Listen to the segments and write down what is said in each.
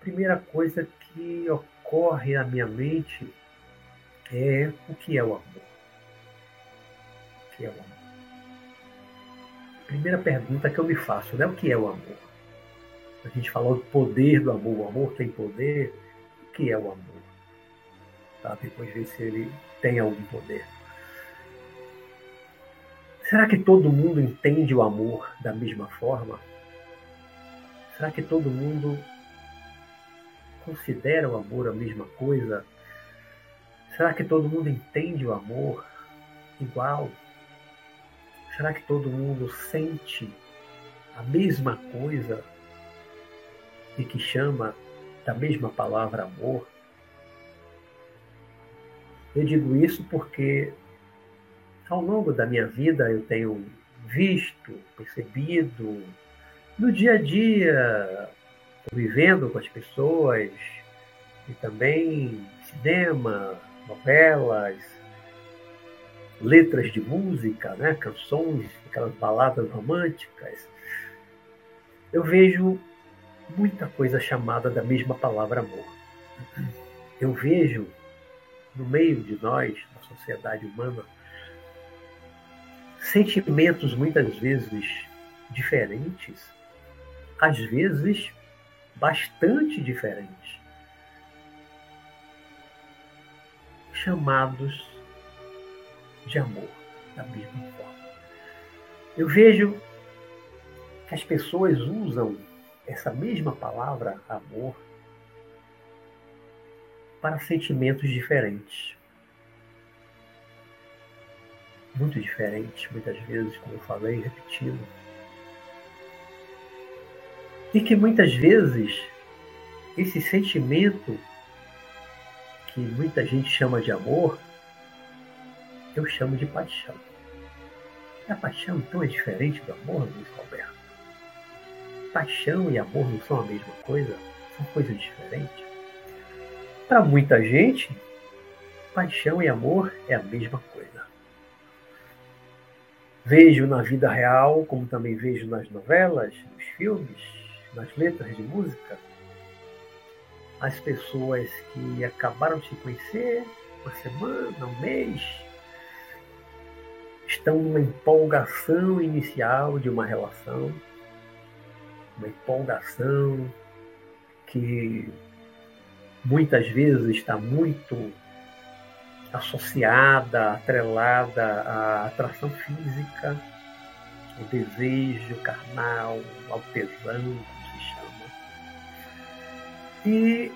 Primeira coisa que ocorre na minha mente é o que é o amor. O que é o amor? Primeira pergunta que eu me faço, né? O que é o amor? A gente falou do poder do amor. O amor tem poder. O que é o amor? Tá? Depois ver se ele tem algum poder. Será que todo mundo entende o amor da mesma forma? Será que todo mundo considera o amor a mesma coisa? Será que todo mundo entende o amor igual? Será que todo mundo sente a mesma coisa e que chama da mesma palavra amor? Eu digo isso porque ao longo da minha vida eu tenho visto, percebido, no dia a dia, vivendo com as pessoas, e também cinema, novelas, letras de música, né? canções, aquelas baladas românticas, eu vejo muita coisa chamada da mesma palavra amor. Eu vejo no meio de nós, na sociedade humana, sentimentos muitas vezes diferentes, às vezes bastante diferentes, chamados de amor, da mesma forma. Eu vejo que as pessoas usam essa mesma palavra, amor, para sentimentos diferentes. Muito diferentes, muitas vezes, como eu falei, repetindo. E que muitas vezes esse sentimento que muita gente chama de amor eu chamo de paixão. E a paixão então é diferente do amor, Luiz Roberto? Paixão e amor não são a mesma coisa? São coisas diferentes? Para muita gente, paixão e amor é a mesma coisa. Vejo na vida real, como também vejo nas novelas, nos filmes, nas letras de música, as pessoas que acabaram de se conhecer uma semana, um mês, estão numa empolgação inicial de uma relação, uma empolgação que muitas vezes está muito associada, atrelada à atração física, ao desejo carnal, ao tesão, como se chama. E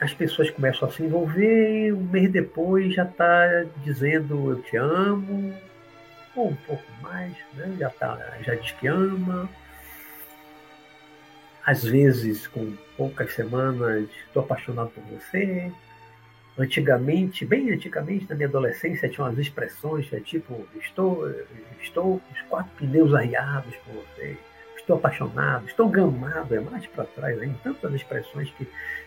as pessoas começam a se envolver e um mês depois já está dizendo eu te amo, ou um pouco mais, né? já, tá, já diz que ama. Às vezes, com poucas semanas, estou apaixonado por você. Antigamente, bem antigamente, na minha adolescência, tinha umas expressões é tipo: estou, estou os quatro pneus arriados por você, estou apaixonado, estou gamado. É mais para trás, hein? tantas expressões que,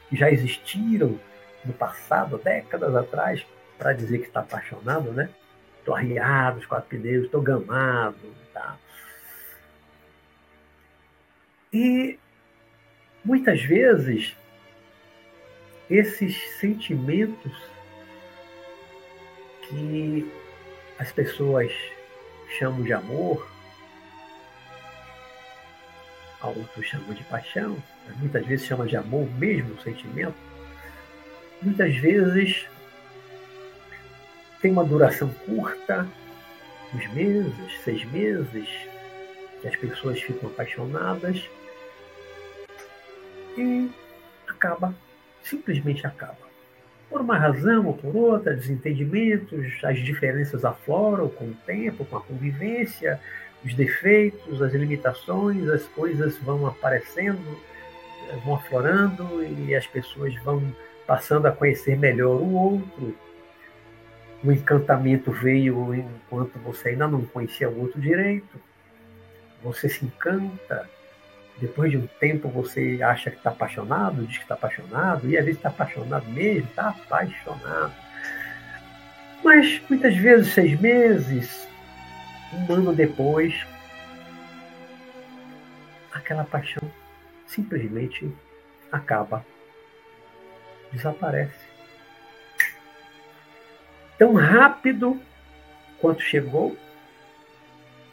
que já existiram no passado, décadas atrás, para dizer que está apaixonado, né? Estou arriado, os quatro pneus, estou gamado. Tá? E muitas vezes esses sentimentos que as pessoas chamam de amor, outros chamam de paixão, muitas vezes chamam de amor mesmo o sentimento, muitas vezes tem uma duração curta, uns meses, seis meses, que as pessoas ficam apaixonadas e acaba, simplesmente acaba. Por uma razão ou por outra, desentendimentos, as diferenças afloram com o tempo, com a convivência, os defeitos, as limitações, as coisas vão aparecendo, vão aflorando e as pessoas vão passando a conhecer melhor o outro, o encantamento veio enquanto você ainda não conhecia o outro direito. Você se encanta. Depois de um tempo você acha que está apaixonado, diz que está apaixonado, e às vezes está apaixonado mesmo, está apaixonado. Mas muitas vezes, seis meses, um ano depois, aquela paixão simplesmente acaba, desaparece. Tão rápido quanto chegou,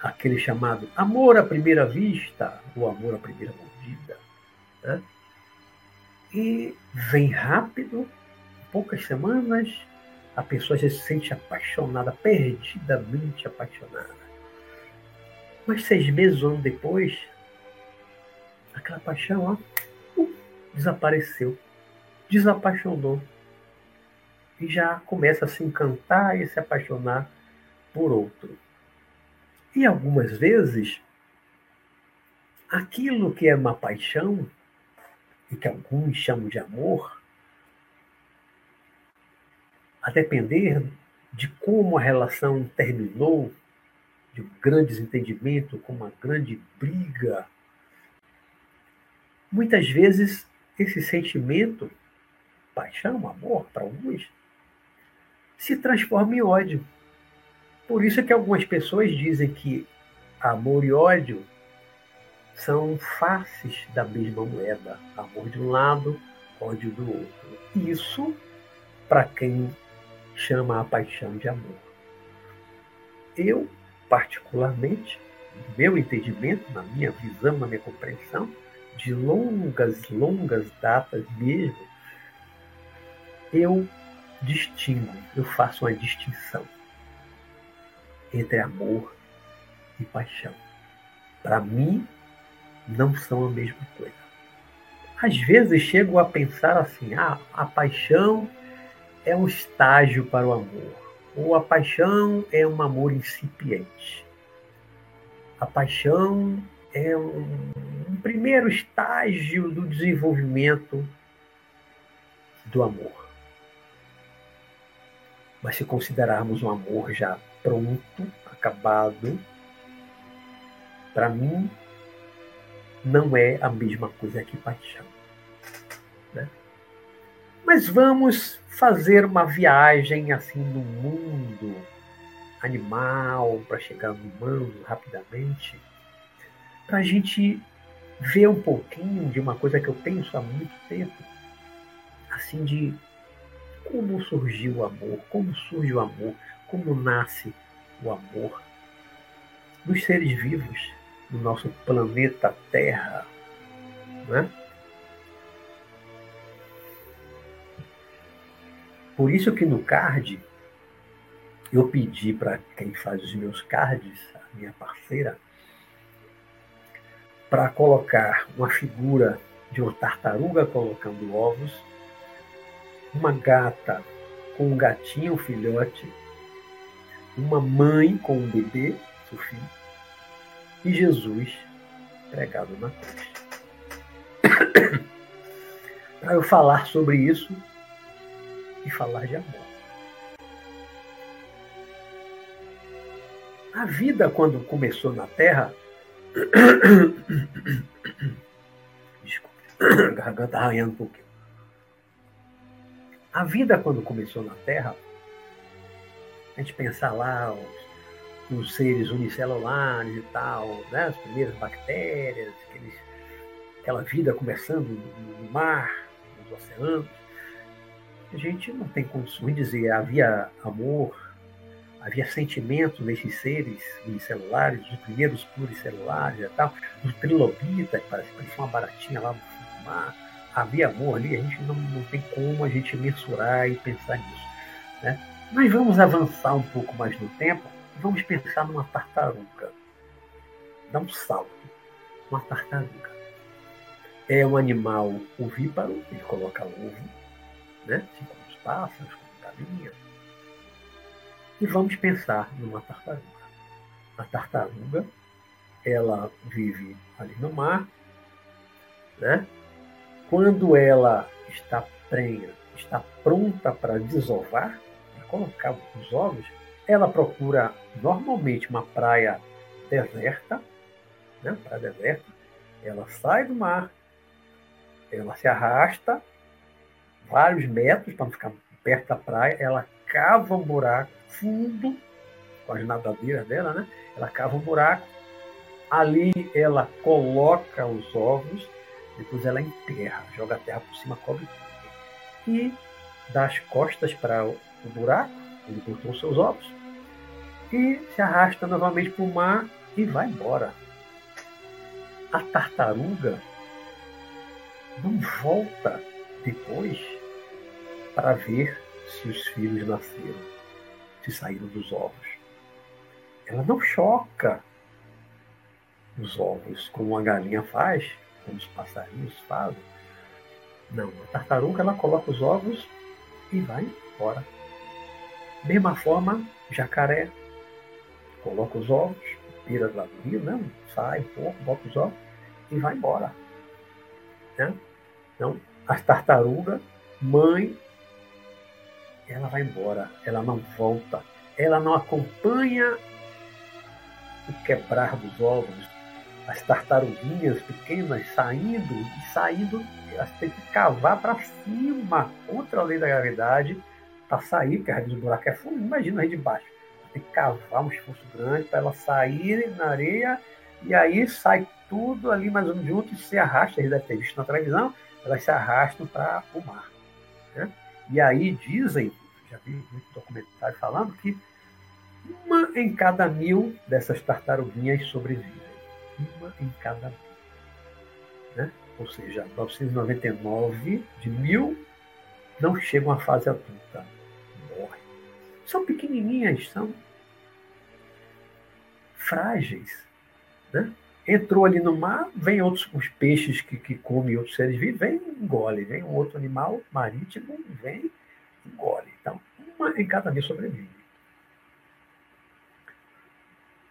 aquele chamado amor à primeira vista, ou amor à primeira mordida. Né? E vem rápido, poucas semanas, a pessoa já se sente apaixonada, perdidamente apaixonada. Mas seis meses, um ano depois, aquela paixão ó, desapareceu, desapaixonou. E já começa a se encantar e se apaixonar por outro. E algumas vezes, aquilo que é uma paixão, e que alguns chamam de amor, a depender de como a relação terminou, de um grande desentendimento, com uma grande briga, muitas vezes esse sentimento, paixão, amor, para alguns, se transforma em ódio. Por isso é que algumas pessoas dizem que amor e ódio são faces da mesma moeda. Amor de um lado, ódio do outro. Isso para quem chama a paixão de amor. Eu, particularmente, no meu entendimento, na minha visão, na minha compreensão, de longas, longas datas mesmo, eu distingo, eu faço uma distinção entre amor e paixão. Para mim, não são a mesma coisa. Às vezes chego a pensar assim: ah, a paixão é um estágio para o amor, ou a paixão é um amor incipiente. A paixão é um, primeiro estágio do desenvolvimento do amor. Mas se considerarmos um amor já pronto, acabado, para mim não é a mesma coisa que paixão. Né? Mas vamos fazer uma viagem assim no mundo animal para chegar no humano rapidamente, para a gente ver um pouquinho de uma coisa que eu penso há muito tempo, assim de como surgiu o amor, como surge o amor, como nasce o amor dos seres vivos do nosso planeta Terra. Né? Por isso que no card eu pedi para quem faz os meus cards, a minha parceira, para colocar uma figura de uma tartaruga colocando ovos, uma gata com um gatinho filhote uma mãe com um bebê, seu filho, e Jesus pregado na cruz. Para eu falar sobre isso e falar de amor. A vida, quando começou na Terra. Desculpe, a garganta arranhando um pouquinho. A vida, quando começou na Terra, a gente pensar lá os, os seres unicelulares e tal, né? as primeiras bactérias, aqueles, aquela vida começando no, mar, nos oceanos, a gente não tem condições de dizer havia amor, havia sentimento nesses seres unicelulares, os primeiros pluricelulares e tal, os trilobitas, que parecia uma baratinha lá no mar, havia amor ali, a gente não, não tem como a gente mensurar e pensar nisso. Né? Mas vamos avançar um pouco mais no tempo e vamos pensar numa tartaruga. Dá um salto. Uma tartaruga. É um animal ovíparo, ele coloca ovo, né? assim como os pássaros, como galinha. E vamos pensar numa tartaruga. A tartaruga, ela vive ali no mar, né? Quando ela está prenha, está pronta para desovar, colocar os ovos, ela procura normalmente uma praia deserta, né? praia deserta, ela sai do mar, ela se arrasta vários metros para não ficar perto da praia, ela cava um buraco fundo, com as nadadeiras dela, né? Ela cava um buraco, ali ela coloca os ovos, depois ela enterra, joga a terra por cima, cobre tudo. E dá as costas para o buraco, onde botou seus ovos, e se arrasta novamente para o mar e vai embora. A tartaruga não volta depois para ver se os filhos nasceram, se saíram dos ovos. Ela não choca os ovos como a galinha faz, como os passarinhos fazem. Não, a tartaruga ela coloca os ovos e vai embora. Mesma forma, jacaré coloca os ovos, pira lá do rio, né? sai um pouco, bota os ovos e vai embora. Né? Então, as tartarugas, mãe, ela vai embora, ela não volta, ela não acompanha o quebrar dos ovos, as tartaruguinhas pequenas saindo e saindo, elas têm que cavar para cima contra a lei da gravidade para sair, porque às vezes o buraco é fundo, imagina aí de baixo. Tem que cavar um esforço grande para elas saírem na areia e aí sai tudo ali mais ou menos junto e se arrasta, eles devem ter visto na televisão, elas se arrastam para o mar. Né? E aí dizem, já vi muito documentário falando, que uma em cada mil dessas tartaruguinhas sobrevivem. Uma em cada mil. Né? Ou seja, 999 de mil não chegam à fase adulta. São pequenininhas, são frágeis. Né? Entrou ali no mar, vem outros os peixes que, que comem outros seres vivos, vem e engole. Vem um outro animal marítimo, vem e engole. Então, uma em cada mil sobrevive.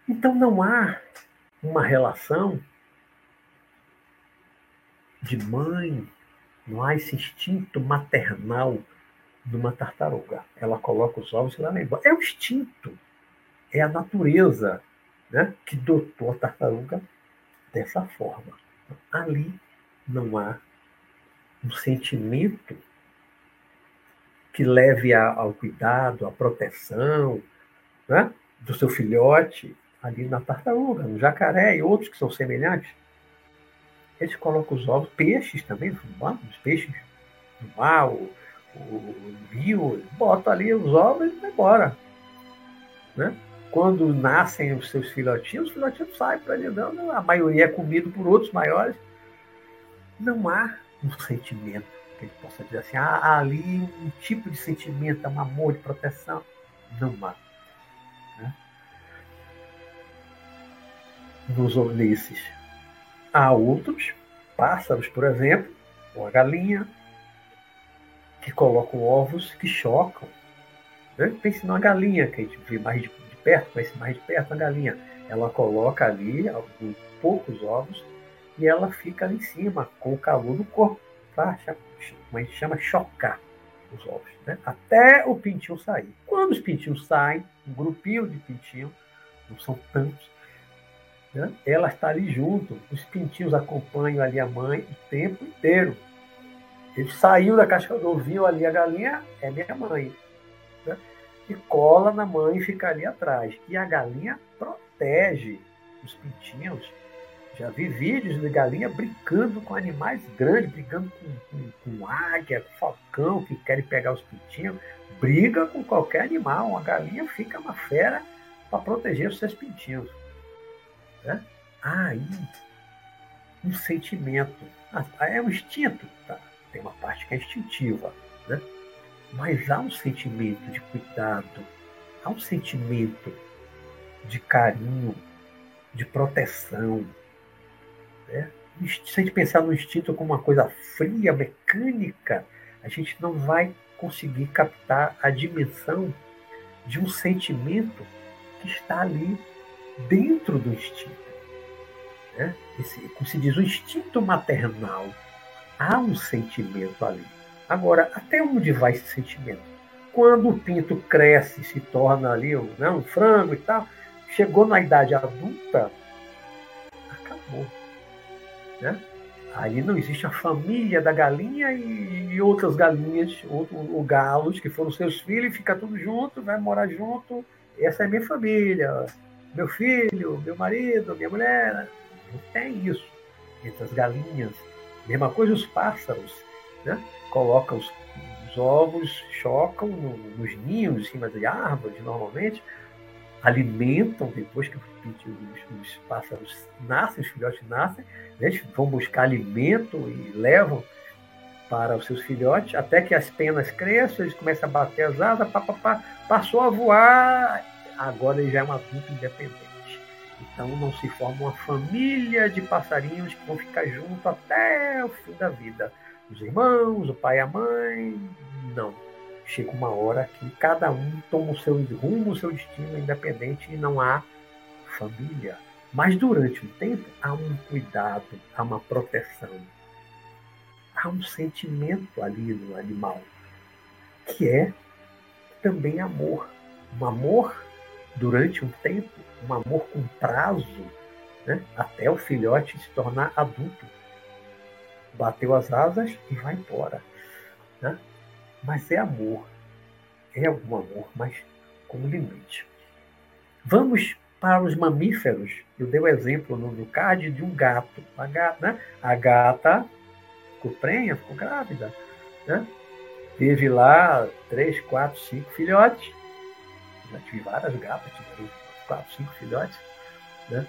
Então não há uma relação de mãe, não há esse instinto maternal de uma tartaruga. Ela coloca os ovos e ela embora. É o instinto, é a natureza né, que dotou a tartaruga dessa forma. Ali não há um sentimento que leve ao cuidado, à proteção né, do seu filhote ali na tartaruga, no jacaré e outros que são semelhantes. Eles colocam os ovos, peixes também, os peixes do mar, o, rio, botam ali os ovos e vão embora. Né? Quando nascem os seus filhotinhos, os filhotinhos saem para não, a maioria é comido por outros maiores. Não há um sentimento que gente possa dizer assim, ah, há ali um tipo de sentimento, um amor de proteção. Não há. nos Ulisses. Há outros, pássaros, por exemplo, ou a galinha, que colocam ovos que chocam. Pense numa galinha, que a gente vê mais de, de perto, conhece mais de perto a galinha. Ela coloca ali alguns poucos ovos e ela fica ali em cima, com o calor do corpo, para como a gente chama, chocar os ovos, né? até o pintinho sair. Quando os pintinhos saem, um grupinho de pintinhos, não são tantos, né? Ela está ali junto, os pintinhos acompanham ali a mãe o tempo inteiro. Ele saiu da casca do ovinho ali, a galinha é minha mãe. Né? E cola na mãe e fica ali atrás. E a galinha protege os pintinhos. Já vi vídeos de galinha brincando com animais grandes, brigando com, com, com águia, com falcão, que querem pegar os pintinhos. Briga com qualquer animal. Uma galinha fica uma fera para proteger os seus pintinhos. Né? Aí um sentimento. Ah, é um instinto, tá? Tem uma parte que é instintiva, né? mas há um sentimento de cuidado, há um sentimento de carinho, de proteção. Né? Se a gente pensar no instinto como uma coisa fria, mecânica, a gente não vai conseguir captar a dimensão de um sentimento que está ali dentro do instinto. Né? Esse, como se diz, o instinto maternal. Há um sentimento ali. Agora, até onde vai esse sentimento? Quando o pinto cresce, se torna ali né, um frango e tal, chegou na idade adulta, acabou. Né? Aí não existe a família da galinha e, e outras galinhas, ou, ou, galos, que foram seus filhos, fica tudo junto, vai morar junto. Essa é minha família, meu filho, meu marido, minha mulher. Não tem isso entre as galinhas. Mesma coisa os pássaros, né? Colocam os, os ovos, chocam no, nos ninhos, em cima de árvores, normalmente, alimentam depois que os, os, pássaros nascem, os filhotes nascem, né? eles vão buscar alimento e levam para os seus filhotes, até que as penas cresçam, eles começam a bater as asas, pá, pá, pá, passou a voar, agora ele já é um adulto independente. Então não se forma uma família de passarinhos que vão ficar junto até o fim da vida. Os irmãos, o pai e a mãe, não. Chega uma hora que cada um toma o seu rumo, o seu destino independente e não há família. Mas durante um tempo há um cuidado, há uma proteção. Há um sentimento ali no animal, que é também amor. Um amor durante um tempo, um amor com prazo, né? até o filhote se tornar adulto. Bateu as asas e vai embora. Né? Mas é amor. É algum amor, mas com limite. Vamos para os mamíferos. Eu dei o um exemplo no, no card de um gato. A gata, né? a gata ficou prenha, ficou grávida. Né? Teve lá três, quatro, cinco filhotes. Já tive várias gatas, tive quatro, cinco filhotes. Né?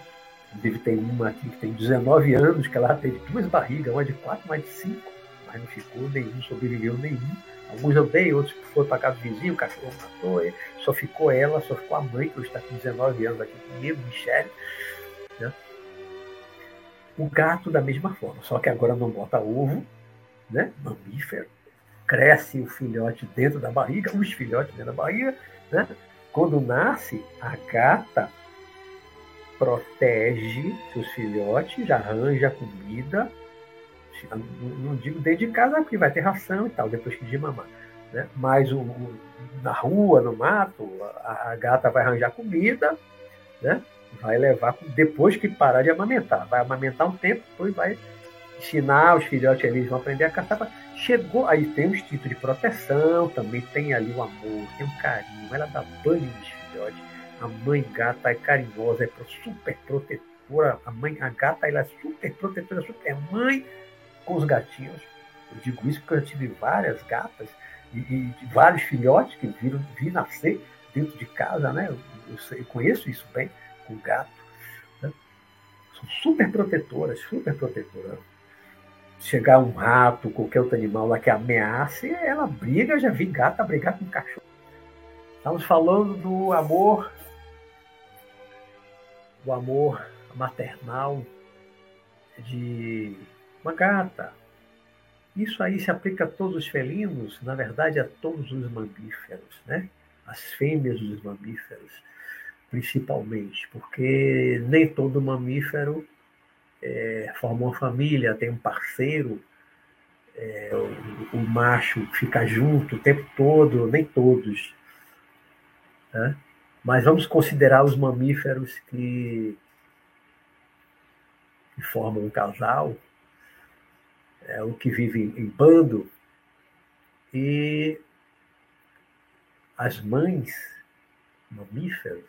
Deve ter uma aqui que tem 19 anos, que ela teve duas barrigas, uma de quatro, uma de cinco, mas não ficou nenhum, sobreviveu nenhum. Alguns eu dei, outros foram para casa do vizinho, o cachorro matou, só ficou ela, só ficou a mãe, que hoje está com 19 anos aqui comigo, Michelle. Né? O gato da mesma forma, só que agora não bota ovo, né? mamífero, cresce o filhote dentro da barriga, os filhotes dentro da barriga, né? Quando nasce, a gata protege seus filhotes, arranja comida. Não digo dentro de casa, porque vai ter ração e tal, depois que de mamar. Né? Mas o, o, na rua, no mato, a, a, gata vai arranjar comida, né? vai levar, depois que parar de amamentar. Vai amamentar um tempo, depois vai ensinar os filhotes, eles vão aprender a caçar. Chegou, aí tem um instinto de proteção, também tem ali o amor, tem um carinho, ela dá banho nos filhotes. A mãe gata é carinhosa, é super protetora. A mãe, a gata, ela é super protetora, super mãe com os gatinhos. Eu digo isso porque eu tive várias gatas e, e vários filhotes que viram vi nascer dentro de casa, né? Eu, eu, eu conheço isso bem com gato. Né? São super protetoras, super protetoras chegar um rato, qualquer outro animal lá que ameace, ela briga, já vi gata brigar com cachorro. Estamos falando do amor, do amor maternal de uma gata. Isso aí se aplica a todos os felinos, na verdade a todos os mamíferos, né? As fêmeas dos mamíferos, principalmente, porque nem todo mamífero é, forma uma família, tem um parceiro, é, o, o, macho fica junto o tempo todo, nem todos. Né? Mas vamos considerar os mamíferos que, que formam um casal, é, o que vive em bando, e as mães mamíferos,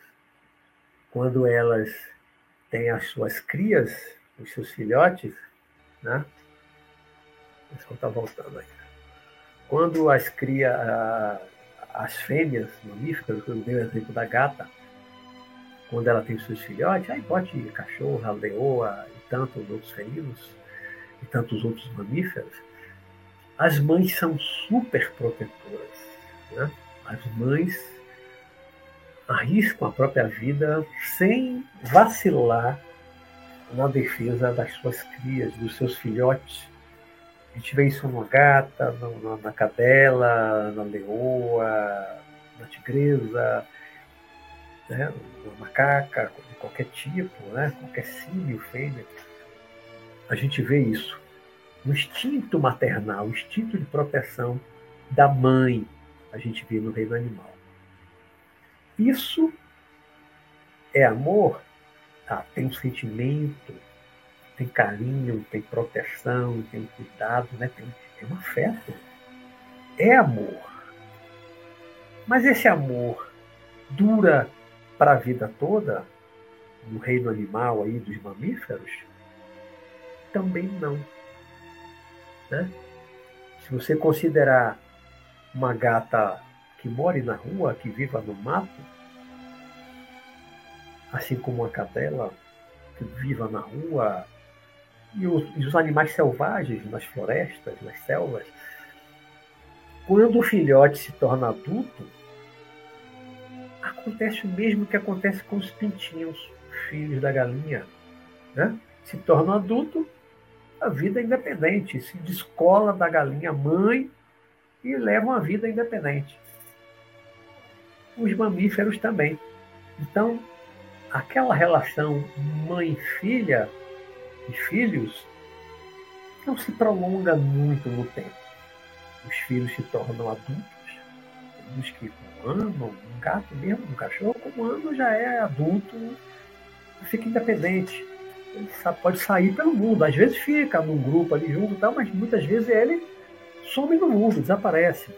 quando elas têm as suas crias, os seus filhotes, né? Deixa eu estar voltando aí. Quando as cria, as fêmeas mamíferas, eu dei o exemplo da gata, quando ela tem os seus filhotes, aí pode cachorro, leoa e tantos outros felinos e tantos outros mamíferos, as mães são super protetoras. Né? As mães arriscam a própria vida sem vacilar na defesa das suas crias, dos seus filhotes. A gente vê isso na gata, na, na cadela, na leoa, na tigresa, né? na macaca, de qualquer tipo, né? qualquer símio, fêmea. A gente vê isso. O instinto maternal, o instinto de proteção da mãe, a gente vê no reino animal. Isso é amor? Tá, tem um sentimento, tem carinho, tem proteção, tem cuidado, né? tem, um afeto. É amor. Mas esse amor dura para a vida toda, no reino animal aí dos mamíferos? Também não. Né? Se você considerar uma gata que more na rua, que viva no mato, assim como uma cadela que viva na rua, e os, e os animais selvagens nas florestas, nas selvas, quando o filhote se torna adulto, acontece o mesmo que acontece com os pintinhos, filhos da galinha. Né? Se tornam adulto, a vida é independente, se descola da galinha mãe e levam a vida independente. Os mamíferos também. Então, aquela relação mãe-filha e filhos não se prolonga muito no tempo. Os filhos se tornam adultos, uns que um ano, um gato mesmo, um cachorro, um ano já é adulto, fica independente. Ele pode sair pelo mundo, às vezes fica num grupo ali junto, mas muitas vezes ele some no mundo, desaparece.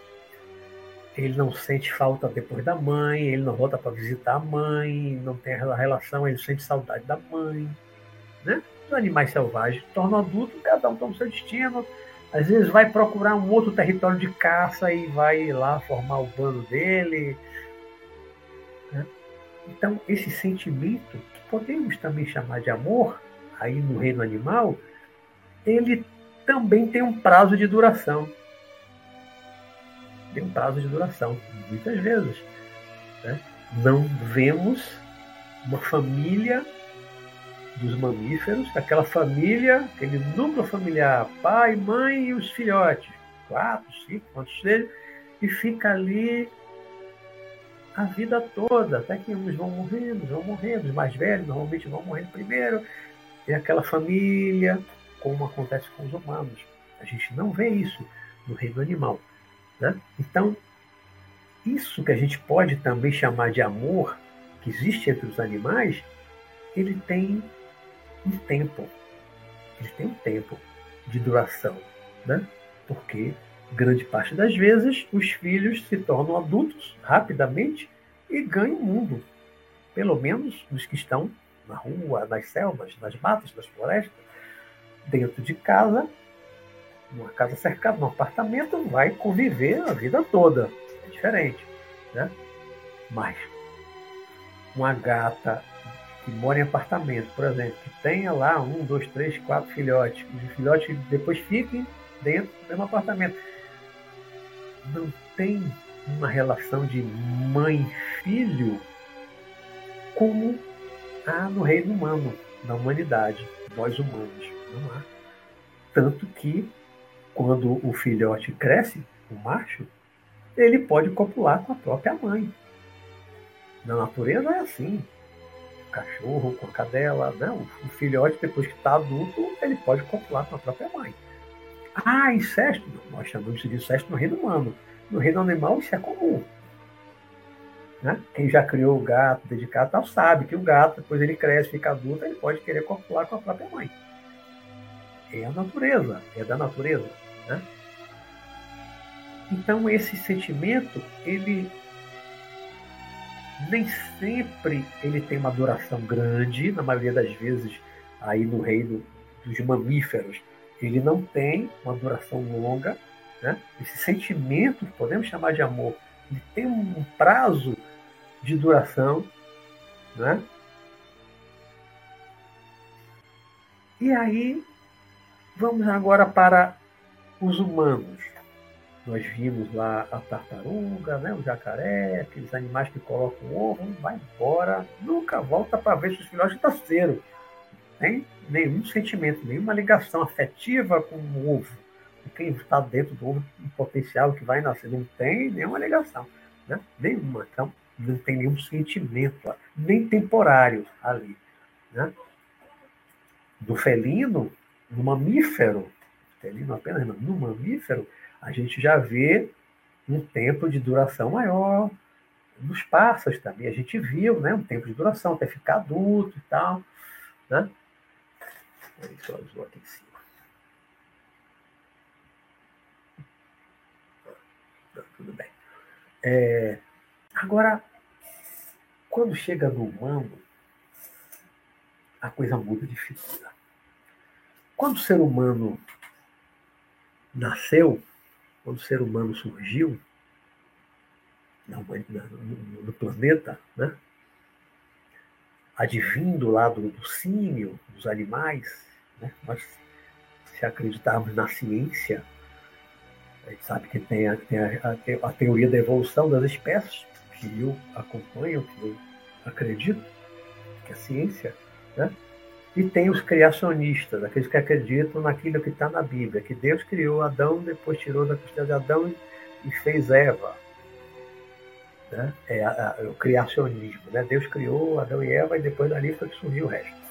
Ele não sente falta depois da mãe, ele não volta para visitar a mãe, não tem aquela relação, ele sente saudade da mãe. Né? Os animais selvagens tornam adultos, cada um toma o seu destino. Às vezes vai procurar um outro território de caça e vai lá formar o bando dele. Né? Então, esse sentimento, que podemos também chamar de amor, aí no reino animal, ele também tem um prazo de duração tem um prazo de duração, muitas vezes. Né? Não vemos uma família dos mamíferos, aquela família, aquele núcleo familiar, pai, mãe e os filhotes, quatro, cinco, quantos sejam, e fica ali a vida toda, até que uns vão morrendo, vão morrendo, os mais velhos normalmente vão morrendo primeiro, e aquela família, como acontece com os humanos. A gente não vê isso no reino animal. Né? Então, isso que a gente pode também chamar de amor, que existe entre os animais, ele tem um tempo. Ele tem um tempo de duração. Né? Porque, grande parte das vezes, os filhos se tornam adultos rapidamente e ganham o mundo. Pelo menos os que estão na rua, nas selvas, nas matas, nas florestas, dentro de casa, numa casa cercada, num apartamento, vai conviver a vida toda. É diferente. Né? Mas uma gata que mora em apartamento, por exemplo, que tenha lá um, dois, três, quatro filhotes, os filhotes depois fiquem dentro do mesmo apartamento. Não tem uma relação de mãe-filho como há no reino humano, na humanidade, nós humanos. Não há. Tanto que quando o filhote cresce, o macho, ele pode copular com a própria mãe. Na natureza é assim. O cachorro com a cadela, né? o filhote, depois que está adulto, ele pode copular com a própria mãe. Ah, incesto? Não, nós chamamos de incesto no reino humano. No reino animal, isso é comum. Né? Quem já criou o gato dedicado tal, sabe que o gato, depois ele cresce, fica adulto, ele pode querer copular com a própria mãe. É a natureza, é da natureza. Né? Então esse sentimento, ele nem sempre ele tem uma duração grande, na maioria das vezes aí no reino dos mamíferos, ele não tem uma duração longa. Né? Esse sentimento, podemos chamar de amor, ele tem um prazo de duração. Né? E aí, vamos agora para os humanos. Nós vimos lá a tartaruga, né, o jacaré, aqueles animais que colocam ovo, vai embora, nunca volta para ver se os filhotes nasceram. Tem nenhum sentimento, nenhuma ligação afetiva com o ovo. Quem está dentro do ovo, o potencial que vai nascer, não tem nenhuma ligação. Né? Nenhuma. Então, não tem nenhum sentimento, nem temporário ali. Né? Do felino, no mamífero, felino apenas, não, no mamífero, a gente já vê um tempo de duração maior. Nos pássaros também a gente viu né, um tempo de duração, até ficar adulto e tal. Né? Isso azul aqui em cima. Tá, tudo bem. É, agora, quando chega no humano, a coisa muda de figura. Quando o ser humano nasceu, quando o ser humano surgiu no, planeta, né? advindo lá do, do símio, dos animais, né? nós, se acreditarmos na ciência, a gente sabe que tem a, tem a, a, teoria da evolução das espécies, que eu acompanho, que eu acredito, que a ciência, né? E tem os criacionistas, aqueles que acreditam naquilo que está na Bíblia, que Deus criou Adão, depois tirou da costela de Adão e fez Eva. Né? É a, a, o criacionismo. Né? Deus criou Adão e Eva e depois dali foi que surgiu o resto.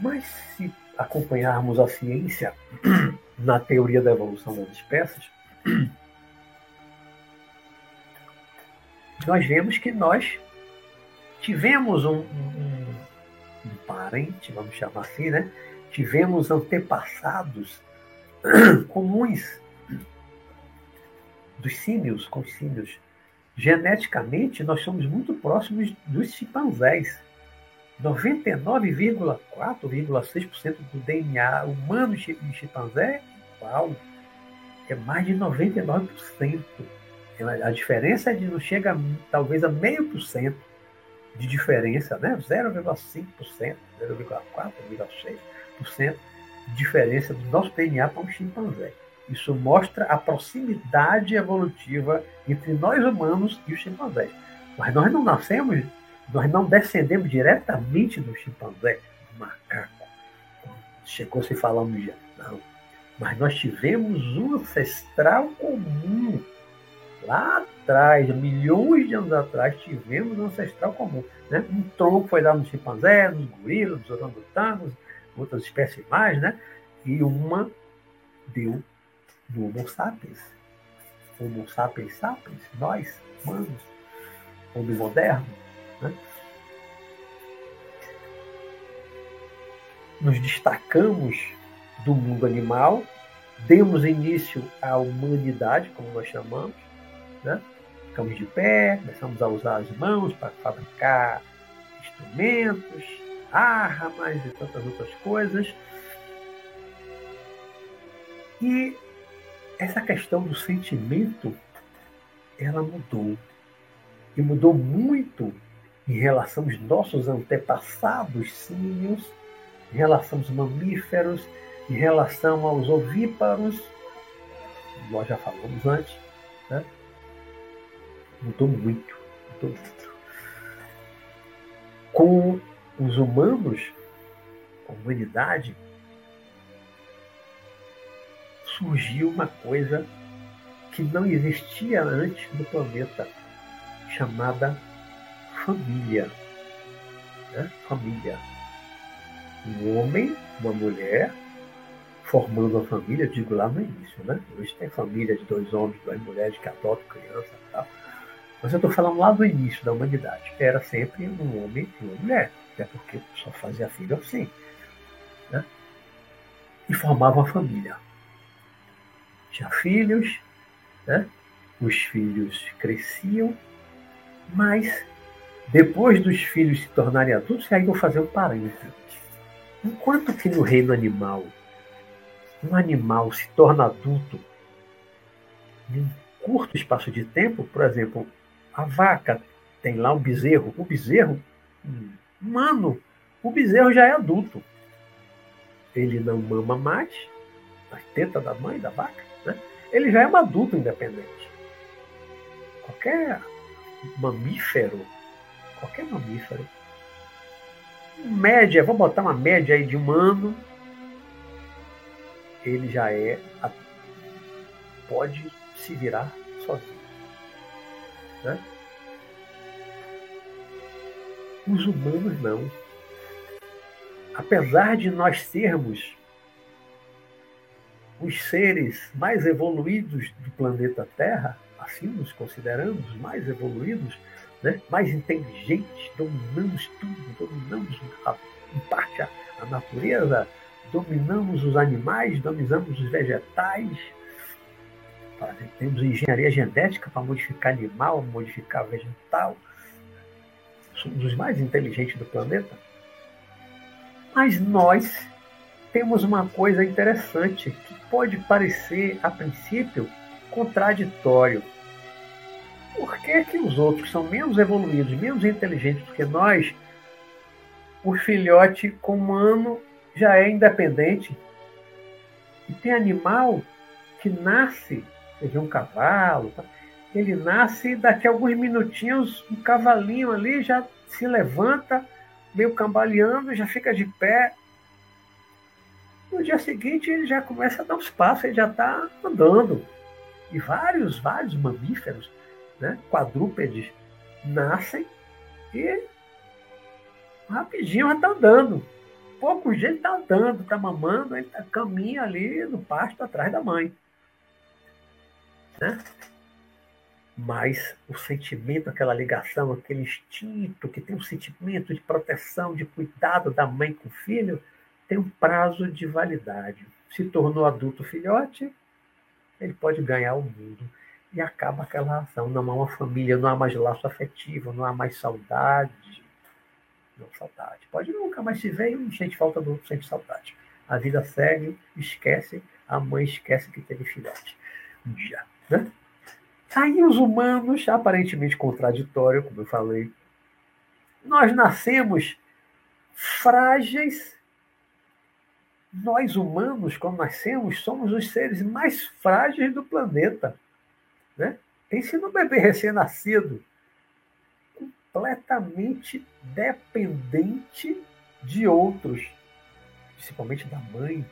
Mas se acompanharmos a ciência na teoria da evolução das espécies, nós vemos que nós tivemos um, um, um parente, vamos chamar assim, né? Tivemos antepassados comuns dos símios com os símios. Geneticamente, nós somos muito próximos dos chimpanzés. 99,4,6% do DNA humano de chimpanzé é igual. É mais de 99%. A diferença é de não chega talvez a meio por cento de diferença, né? 0,5%, 0,4%, 0,6% de diferença do nosso DNA para um chimpanzé. Isso mostra a proximidade evolutiva entre nós humanos e os chimpanzés. Mas nós não nascemos, nós não descendemos diretamente do chimpanzé, do macaco. Chegou se falando já. Não. Mas nós tivemos um ancestral comum Lá atrás, milhões de anos atrás, tivemos um ancestral comum. Né? Um tronco foi dado no chimpanzé, nos gorilas, nos orangotangos, outras espécies mais, né? e uma deu no Homo sapiens. Homo sapiens sapiens, nós, humanos, homem moderno. Né? Nos destacamos do mundo animal, demos início à humanidade, como nós chamamos, né? Ficamos de pé, começamos a usar as mãos para fabricar instrumentos, armas e tantas outras coisas. E essa questão do sentimento, ela mudou. E mudou muito em relação aos nossos antepassados símios, em relação aos mamíferos, em relação aos ovíparos, nós já falamos antes, né? Mudou muito. Mudou muito. Com os humanos, a humanidade, surgiu uma coisa que não existia antes no planeta, chamada família. Né? Família. Um homem, uma mulher, formando uma família, digo lá no início, né? Hoje tem família de dois homens, duas mulheres que adotam criança e tal. Mas eu estou falando lá do início da humanidade. Era sempre um homem e uma mulher, até porque só fazia filho assim. Né? E formava uma família. Tinha filhos, né? os filhos cresciam, mas depois dos filhos se tornarem adultos, aí vou fazer um parênteses. Enquanto que no reino animal, um animal se torna adulto em curto espaço de tempo, por exemplo, a vaca tem lá um bezerro. O bezerro, mano, o bezerro já é adulto. Ele não mama mais, a teta da mãe, da vaca, né? ele já é um adulto independente. Qualquer mamífero, qualquer mamífero, média, vou botar uma média aí de um ano, ele já é, pode se virar sozinho. Né? Os humanos não. Apesar de nós sermos os seres mais evoluídos do planeta Terra, assim nos consideramos mais evoluídos, né? mais inteligentes, dominamos tudo, dominamos em parte a, a natureza, dominamos os animais, dominamos os vegetais, temos engenharia genética para modificar animal, modificar vegetal. Somos os mais inteligentes do planeta. Mas nós temos uma coisa interessante que pode parecer, a princípio, contraditório. Por que, que os outros são menos evoluídos, menos inteligentes do que nós? O filhote com humano já é independente. E tem animal que nasce, seja um cavalo, tá? ele nasce e daqui a alguns minutinhos um cavalinho ali já se levanta, meio cambaleando, já fica de pé. No dia seguinte ele já começa a dar uns passos, ele já está andando. E vários, vários mamíferos, né, quadrúpedes, nascem e rapidinho já está andando. Poucos dias ele está andando, está mamando, ele tá, caminha ali no pasto atrás da mãe. Né? Mas o sentimento, aquela ligação, aquele instinto que tem um sentimento de proteção, de cuidado da mãe com o filho, tem um prazo de validade. Se tornou adulto filhote, ele pode ganhar o mundo. E acaba aquela relação. Não há uma família, não há mais laço afetivo, não há mais saudade. Não, saudade. Pode nunca mais se ver e sente falta do outro, sente saudade. A vida segue, esquece, a mãe esquece que teve filhote. Um dia. Né? Aí os humanos, aparentemente contraditório, como eu falei, nós nascemos frágeis. Nós humanos, quando nascemos, somos os seres mais frágeis do planeta. Né? Pense no bebê recém-nascido, completamente dependente de outros, principalmente da mãe,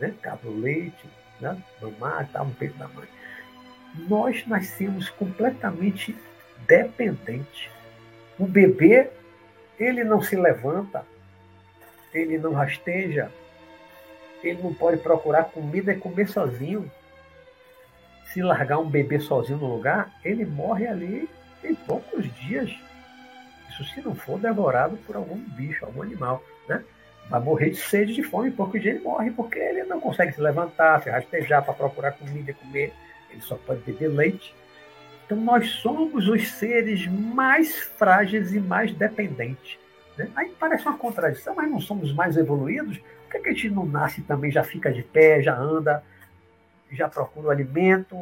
né? Cabo leite, né? mamar, está no peito da mãe nós nascemos completamente dependentes. O bebê, ele não se levanta, ele não rasteja, ele não pode procurar comida e comer sozinho. Se largar um bebê sozinho no lugar, ele morre ali em poucos dias. Isso se não for devorado por algum bicho, algum animal, né? Vai morrer de sede, de fome, em poucos dias ele morre, porque ele não consegue se levantar, se rastejar para procurar comida e comer ele só pode beber leite. Então, nós somos os seres mais frágeis e mais dependentes. Né? Aí parece uma contradição, mas não somos mais evoluídos? Por que, que a gente não nasce também, já fica de pé, já anda, já procura o alimento?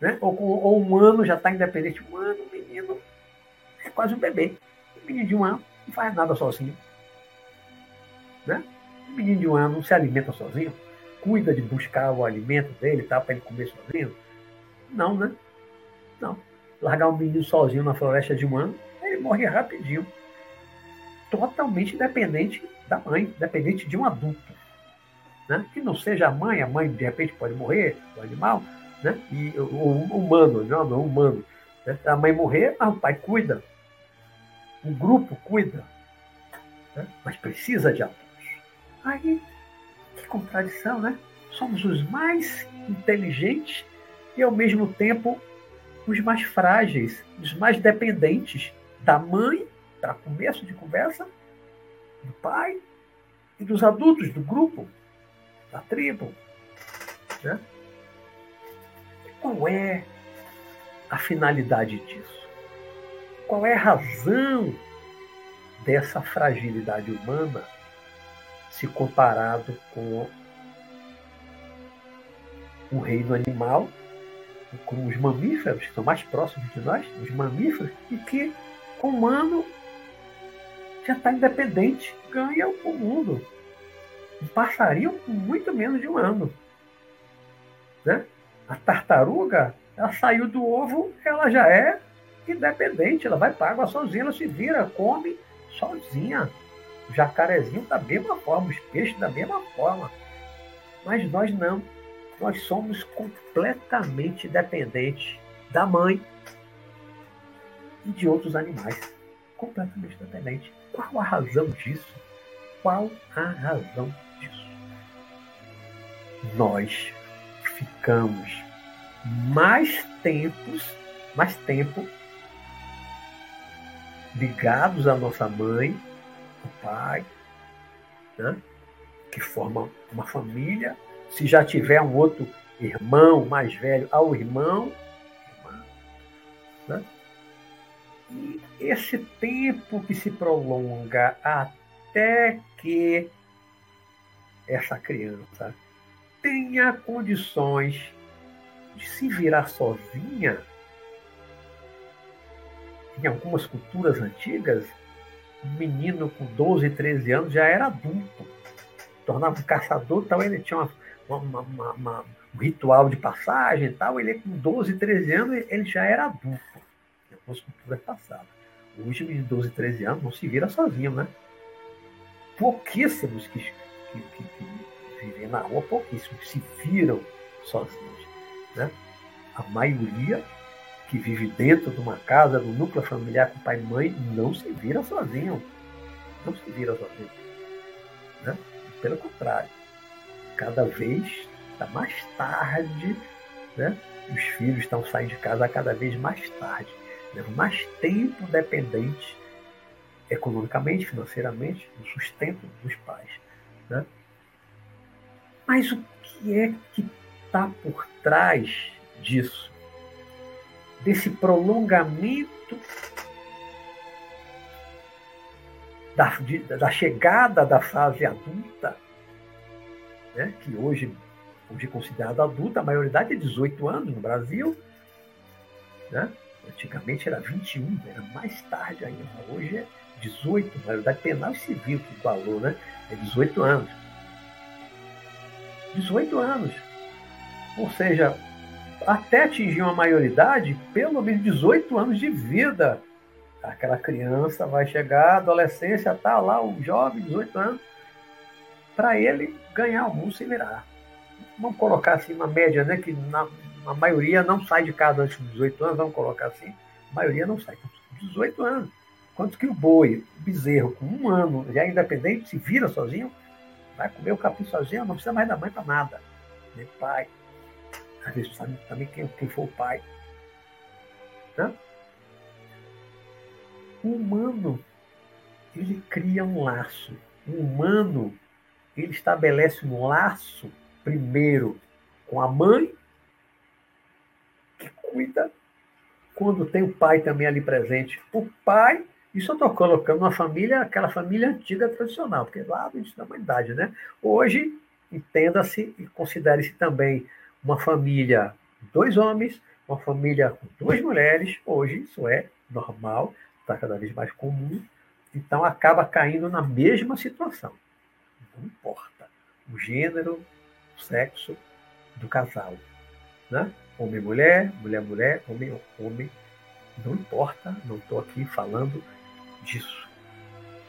Né? Ou, ou um ano já está independente? Um ano, um menino é quase um bebê. Um menino de um ano não faz nada sozinho. Né? Um menino de um ano não se alimenta sozinho cuida de buscar o alimento dele, tá, para ele comer sozinho? Não, né? Não. Largar um menino sozinho na floresta de um ano, ele morre rapidinho. Totalmente dependente da mãe, dependente de um adulto. Né? Que não seja a mãe, a mãe de repente pode morrer, o animal, né? E o, o humano, não, não humano. Né? A mãe morrer, mas o pai cuida. O grupo cuida. Né? Mas precisa de adultos. Aí contradição, né? Somos os mais inteligentes e, ao mesmo tempo, os mais frágeis, os mais dependentes da mãe, para começo de conversa, do pai e dos adultos do grupo, da tribo. Né? E qual é a finalidade disso? Qual é a razão dessa fragilidade humana se comparado com o reino animal, com os mamíferos, que são mais próximos de nós, os mamíferos, e que o humano já está independente, ganha o mundo. Um passarinho com muito menos de um ano. Né? A tartaruga, ela saiu do ovo, ela já é independente, ela vai para água sozinha, ela se vira, come sozinha. O jacarezinho da mesma forma, os peixes da mesma forma. Mas nós não. Nós somos completamente dependentes da mãe e de outros animais. Completamente dependentes. Qual a razão disso? Qual a razão disso? Nós ficamos mais tempos, mais tempo ligados à nossa mãe, ao pai, né? que formam uma família. Se já tiver um outro irmão mais velho, ao irmão. Né? E esse tempo que se prolonga até que essa criança tenha condições de se virar sozinha, em algumas culturas antigas, um menino com 12, 13 anos já era adulto. Tornava um caçador, então ele tinha uma, uma, uma, uma, um ritual de passagem e tal. Ele com 12, 13 anos, ele já era adulto. Algumas culturas passadas. Hoje, de 12, 13 anos não se vira sozinho, né? Pouquíssimos que, que, que, que vivem na rua, pouquíssimos se viram sozinhos. Né? A maioria que vive dentro de uma casa, no núcleo familiar com pai e mãe, não se vira sozinho. Não se vira sozinho. Né? Pelo contrário, cada vez está mais tarde, né? os filhos estão saindo de casa cada vez mais tarde, levam mais tempo dependente economicamente, financeiramente, do sustento dos pais. Né? Mas o que é que está por trás disso? Desse prolongamento da, de, da chegada da fase adulta, né, que hoje, hoje é considerada adulta, a maioridade é 18 anos no Brasil. Né? Antigamente era 21, era mais tarde ainda. Hoje é 18, maioridade penal e civil que igualou, né? É 18 anos. 18 anos. Ou seja, até atingir uma maioridade, pelo menos 18 anos de vida. Aquela criança vai chegar, adolescência, tá lá, o jovem, 18 anos, para ele ganhar o mundo se virar. Vamos colocar assim uma média, né? Que na, a maioria não sai de casa antes dos 18 anos, vamos colocar assim. A maioria não sai. 18 anos. Quanto que o boi, o bezerro, com um ano, já é independente, se vira sozinho, vai comer o capim sozinho, não precisa mais da mãe para nada. Nem pai, às vezes sabe também quem, quem foi o pai. Né? O humano, ele cria um laço. O humano, ele estabelece um laço, primeiro, com a mãe, que cuida quando tem o pai também ali presente. O pai, isso eu estou colocando uma família, aquela família antiga tradicional, porque lá do início da humanidade, né? Hoje, entenda-se e considere-se também uma família, dois homens, uma família com duas mulheres, hoje isso é normal, está cada vez mais comum, então acaba caindo na mesma situação. Não importa o gênero, o sexo do casal. Né? Homem mulher, mulher mulher, homem homem. Não importa, não estou aqui falando disso.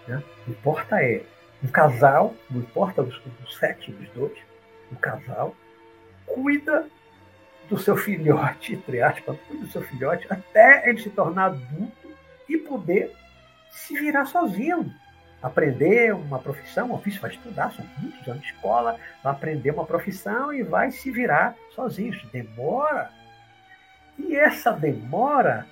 Né? O importa é um casal, não importa o sexo dos dois, o casal cuida do seu filhote, entre aspas, cuida do seu filhote até ele se tornar adulto e poder se virar sozinho. Aprender uma profissão, um ofício, vai estudar, são muitos anos de escola, vai aprender uma profissão e vai se virar sozinho. Isso demora. E essa demora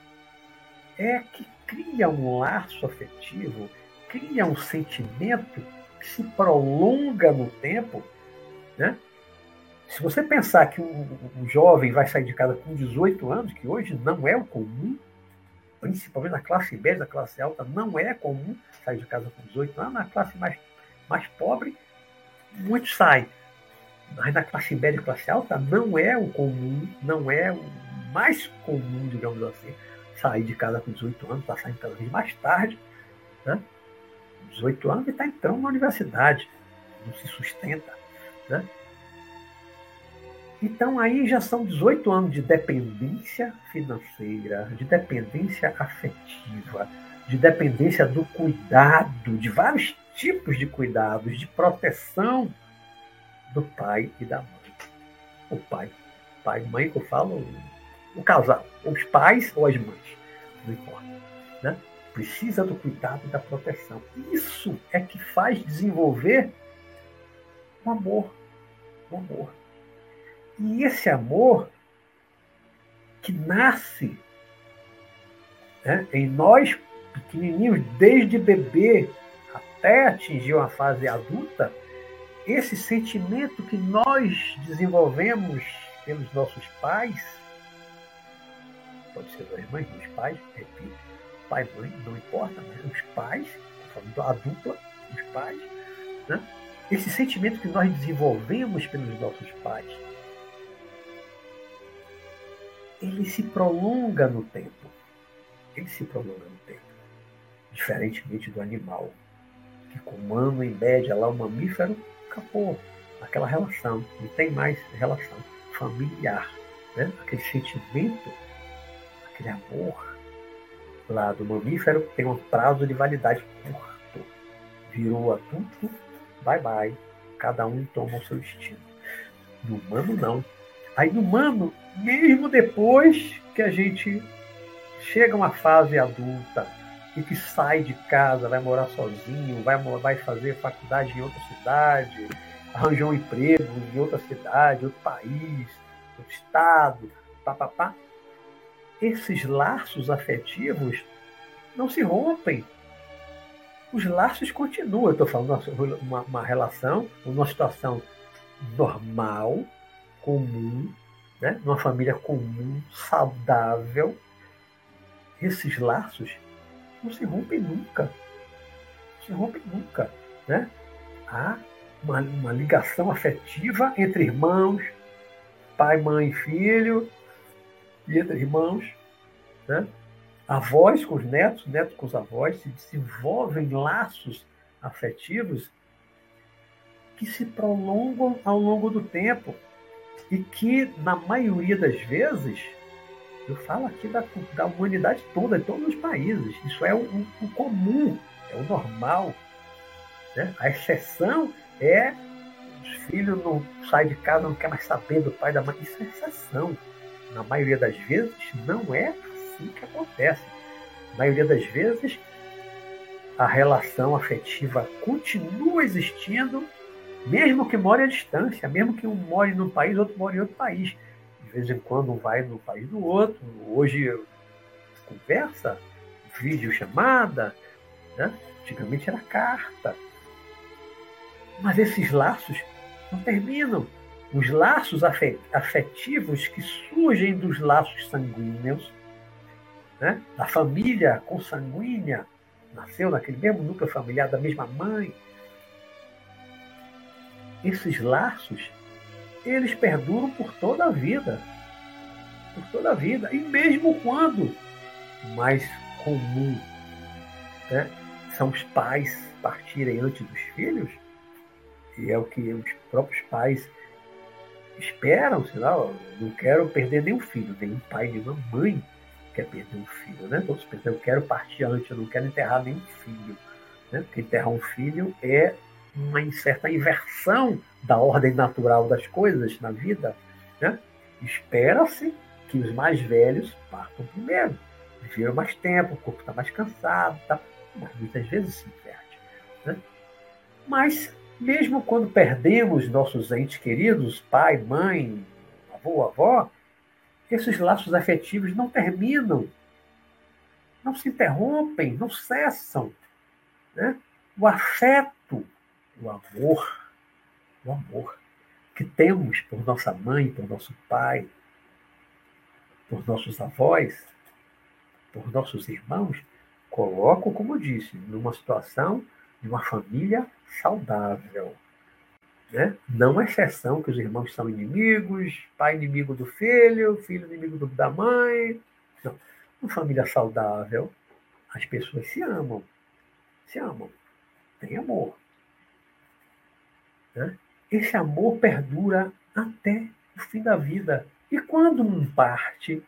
é que cria um laço afetivo, cria um sentimento que se prolonga no tempo, né? Se você pensar que um, um, jovem vai sair de casa com 18 anos, que hoje não é o comum, principalmente na classe média, na classe alta, não é comum sair de casa com 18 anos, na classe mais, mais pobre, muitos saem. Mas na classe média e classe alta não é o comum, não é o mais comum, digamos assim, sair de casa com 18 anos, está saindo cada vez mais tarde, né? 18 anos e está entrando na universidade, não se sustenta. Né? Então aí já são 18 anos de dependência financeira, de dependência afetiva, de dependência do cuidado, de vários tipos de cuidados, de proteção do pai e da mãe. O pai, pai e mãe que eu falo, o casal, os pais ou as mães, não importa. Né? Precisa do cuidado e da proteção. Isso é que faz desenvolver o amor. O amor. E esse amor que nasce né, em nós pequenininhos, desde bebê até atingir uma fase adulta, esse sentimento que nós desenvolvemos pelos nossos pais, pode ser das mães, dos pais, repito, pai, mãe, não importa, mas os pais, a dupla, os pais, né? esse sentimento que nós desenvolvemos pelos nossos pais, ele se prolonga no tempo. Ele se prolonga no tempo. Diferentemente do animal, que com o humano, em média, lá o mamífero, acabou aquela relação, não tem mais relação familiar. Né? Aquele sentimento, aquele amor lá do mamífero tem um prazo de validade curto. Virou adulto, bye bye. Cada um toma o seu destino. No humano, não. Aí no humano, mesmo depois que a gente chega a uma fase adulta e que sai de casa, vai morar sozinho, vai, vai fazer faculdade em outra cidade, arranjou um emprego em outra cidade, outro país, outro estado, papapá. Esses laços afetivos não se rompem. Os laços continuam. Eu estou falando uma, uma relação, uma situação normal, comum, né? numa família comum, saudável. Esses laços não se rompem nunca. Não se rompem nunca. Né? Há uma, uma ligação afetiva entre irmãos, pai, mãe, filho, e entre irmãos, né? avós com os netos, netos com os avós, se desenvolvem laços afetivos que se prolongam ao longo do tempo e que, na maioria das vezes, eu falo aqui da, da humanidade toda, de todos os países, isso é o, o comum, é o normal. Né? A exceção é os filhos não saem de casa, não quer mais saber do pai da mãe. Isso é exceção. Na maioria das vezes, não é assim que acontece. Na maioria das vezes, a relação afetiva continua existindo mesmo que more à distância, mesmo que um more num país, outro more em outro país. De vez em quando um vai no país do outro. Hoje conversa, vídeo chamada, né? antigamente era carta. Mas esses laços não terminam. Os laços afetivos que surgem dos laços sanguíneos, né? da família consanguínea, nasceu naquele mesmo núcleo familiar da mesma mãe, esses laços, eles perduram por toda a vida. Por toda a vida. E mesmo quando mais comum né, são os pais partirem antes dos filhos, e é o que os próprios pais esperam, sei lá, não quero perder nenhum filho, nenhum pai, nenhuma mãe quer perder um filho, né? Todos pensam, eu quero partir antes, eu não quero enterrar nenhum filho. Né? Porque enterrar um filho é uma certa inversão da ordem natural das coisas na vida, né? espera-se que os mais velhos partam primeiro. Viveram mais tempo, o corpo está mais cansado, tá? mas muitas vezes se inverte. Né? Mas, mesmo quando perdemos nossos entes queridos, pai, mãe, avô, avó, esses laços afetivos não terminam, não se interrompem, não cessam. Né? O afeto o amor, o amor que temos por nossa mãe, por nosso pai, por nossos avós, por nossos irmãos, coloco, como disse, numa situação de uma família saudável. Né? Não é exceção que os irmãos são inimigos, pai inimigo do filho, filho inimigo da mãe. Não. Uma família saudável, as pessoas se amam. Se amam. Tem amor. Né? Esse amor perdura até o fim da vida. E quando um parte,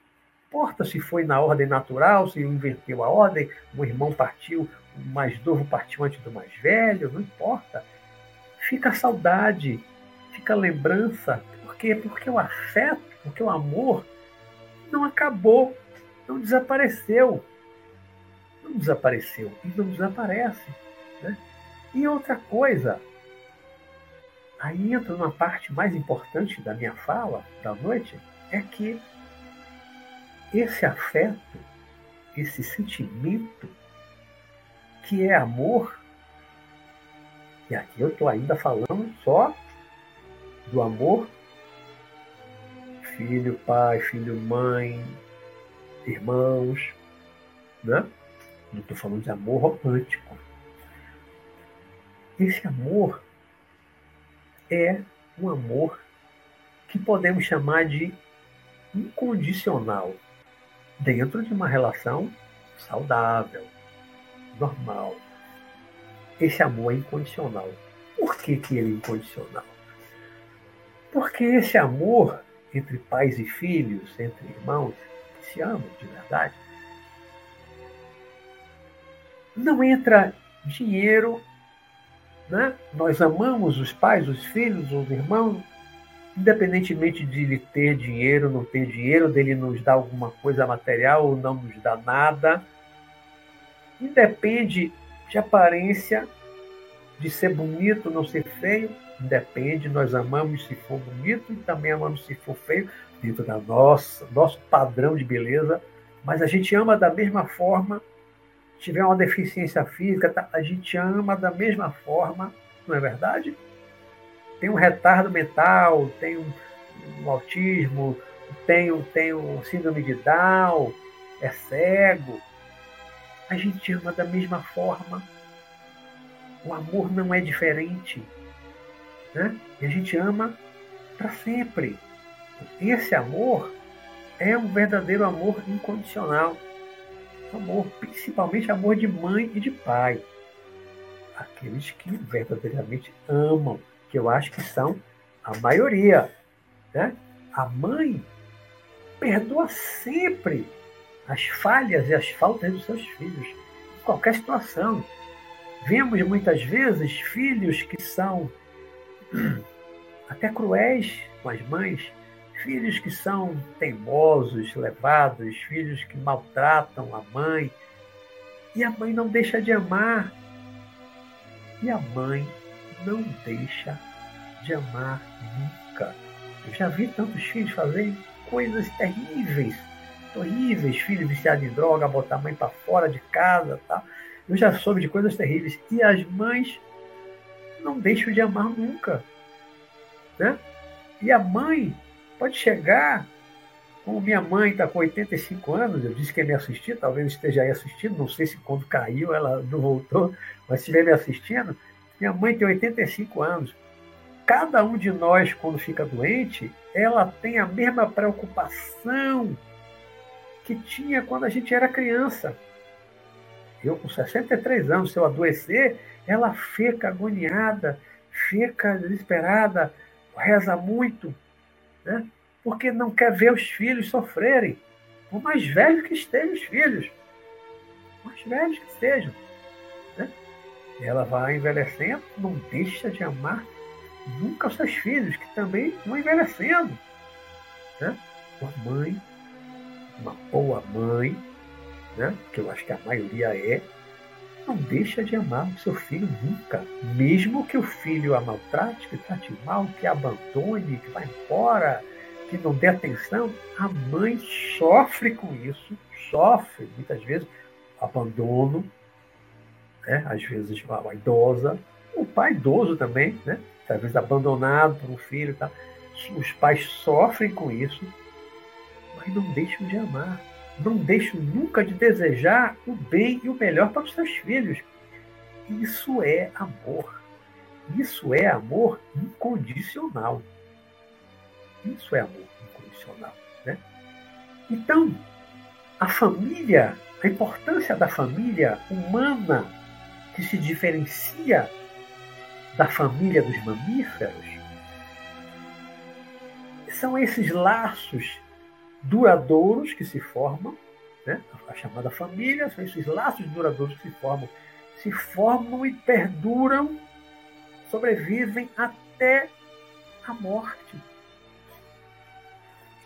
importa se foi na ordem natural, se inverteu a ordem, um irmão partiu, o mais novo partiu antes do mais velho, não importa. Fica a saudade, fica a lembrança. Por quê? Porque o afeto, porque o amor não acabou, não desapareceu. Não desapareceu e não desaparece. Né? E outra coisa, Aí entra uma parte mais importante da minha fala da noite, é que esse afeto, esse sentimento que é amor, e aqui eu estou ainda falando só do amor filho, pai, filho, mãe, irmãos, né? Não estou falando de amor romântico. Esse amor é um amor que podemos chamar de incondicional dentro de uma relação saudável, normal. Esse amor é incondicional. Por que, que ele é incondicional? Porque esse amor entre pais e filhos, entre irmãos que se amam de verdade, não entra dinheiro. Né? Nós amamos os pais, os filhos, os irmãos, independentemente de ele ter dinheiro, não ter dinheiro, dele nos dar alguma coisa material ou não nos dar nada. Independe de aparência, de ser bonito, não ser feio, Depende, nós amamos se for bonito e também amamos se for feio, dentro da nossa, nosso padrão de beleza, mas a gente ama da mesma forma, tiver uma deficiência física, tá? a gente ama da mesma forma, não é verdade? Tem um retardo mental, tem um, um autismo, tem, um, tem um síndrome de Down, é cego. A gente ama da mesma forma. O amor não é diferente. Né? E a gente ama para sempre. Esse amor é um verdadeiro amor incondicional. Amor, principalmente amor de mãe e de pai. Aqueles que verdadeiramente amam, que eu acho que são a maioria. Né? A mãe perdoa sempre as falhas e as faltas dos seus filhos, em qualquer situação. Vemos muitas vezes filhos que são até cruéis com as mães, filhos que são teimosos, levados, filhos que maltratam a mãe, e a mãe não deixa de amar. E a mãe não deixa de amar nunca. Eu já vi tantos filhos fazerem coisas terríveis, horríveis, filho viciado em droga, botar a mãe para fora de casa, tá? Eu já soube de coisas terríveis e as mães não deixam de amar nunca. Né? E a mãe pode chegar, como minha mãe está com 85 anos, eu disse que ia me assistir, talvez esteja aí assistindo, não sei se quando caiu ela não voltou, mas se estiver me assistindo, minha mãe tem 85 anos. Cada um de nós, quando fica doente, ela tem a mesma preocupação que tinha quando a gente era criança. Eu, com 63 anos, se eu adoecer, ela fica agoniada, fica desesperada, reza muito, né? porque não quer ver os filhos sofrerem, por mais velhos que estejam os filhos, mais velhos que sejam. Né? Ela vai envelhecendo, não deixa de amar nunca os seus filhos, que também vão envelhecendo. Né? Uma mãe, uma boa mãe, né? que eu acho que a maioria é, não deixa de amar o seu filho nunca. Mesmo que o filho a maltrate, que trate mal, que abandone, que vá embora, que não dê atenção, a mãe sofre com isso, sofre muitas vezes abandono, né? às vezes a idosa, o pai idoso também, né? às vezes abandonado por um filho. Tá? Os pais sofrem com isso, mas não deixam de amar não deixo nunca de desejar o bem e o melhor para os seus filhos. Isso é amor. Isso é amor incondicional. Isso é amor incondicional. Né? Então, a família, a importância da família humana que se diferencia da família dos mamíferos são esses laços duradouros que se formam, né? a chamada família, são esses laços duradouros que se formam, se formam e perduram, sobrevivem até a morte.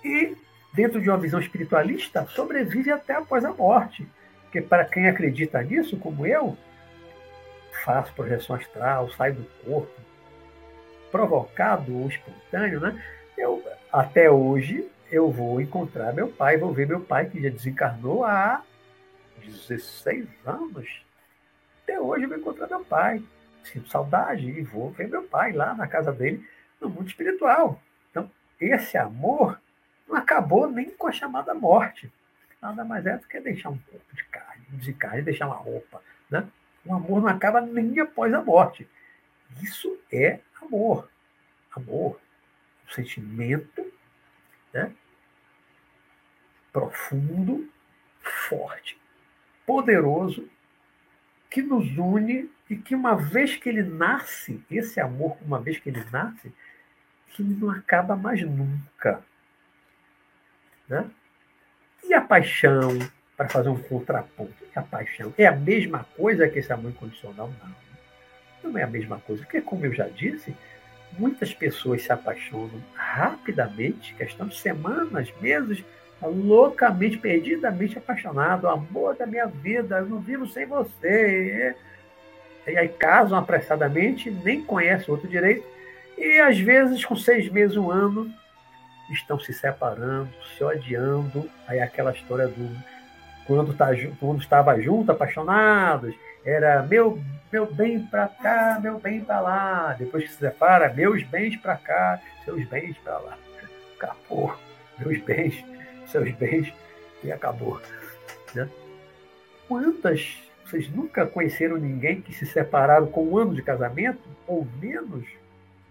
E, dentro de uma visão espiritualista, sobrevive até após a morte. Porque, para quem acredita nisso, como eu, faço projeção astral, saio do corpo, provocado ou espontâneo, né? eu, até hoje, eu vou encontrar meu pai, vou ver meu pai que já desencarnou há 16 anos. Até hoje eu vou encontrar meu pai. Sinto saudade e vou ver meu pai lá na casa dele, no mundo espiritual. Então, esse amor não acabou nem com a chamada morte. Nada mais é do que deixar um corpo de carne, de carne, deixar uma roupa. Né? O amor não acaba nem após a morte. Isso é amor. Amor, um sentimento né? Profundo, forte, poderoso, que nos une e que uma vez que ele nasce, esse amor, uma vez que ele nasce, que não acaba mais nunca. Né? E a paixão, para fazer um contraponto, e a paixão é a mesma coisa que esse amor incondicional? Não. Não é a mesma coisa, porque, como eu já disse, muitas pessoas se apaixonam rapidamente, questão de semanas, meses, loucamente, perdidamente apaixonado, o amor da minha vida, eu não vivo sem você. E aí casam apressadamente, nem conhecem o outro direito, e às vezes, com seis meses, um ano, estão se separando, se odiando. Aí aquela história do quando, tá, quando estava junto, apaixonados, era meu, meu bem para cá, meu bem para lá. Depois que se separa, meus bens para cá, seus bens para lá. Acabou. Meus bens, seus bens, e acabou. Né? Quantas vocês nunca conheceram ninguém que se separaram com um ano de casamento, ou menos,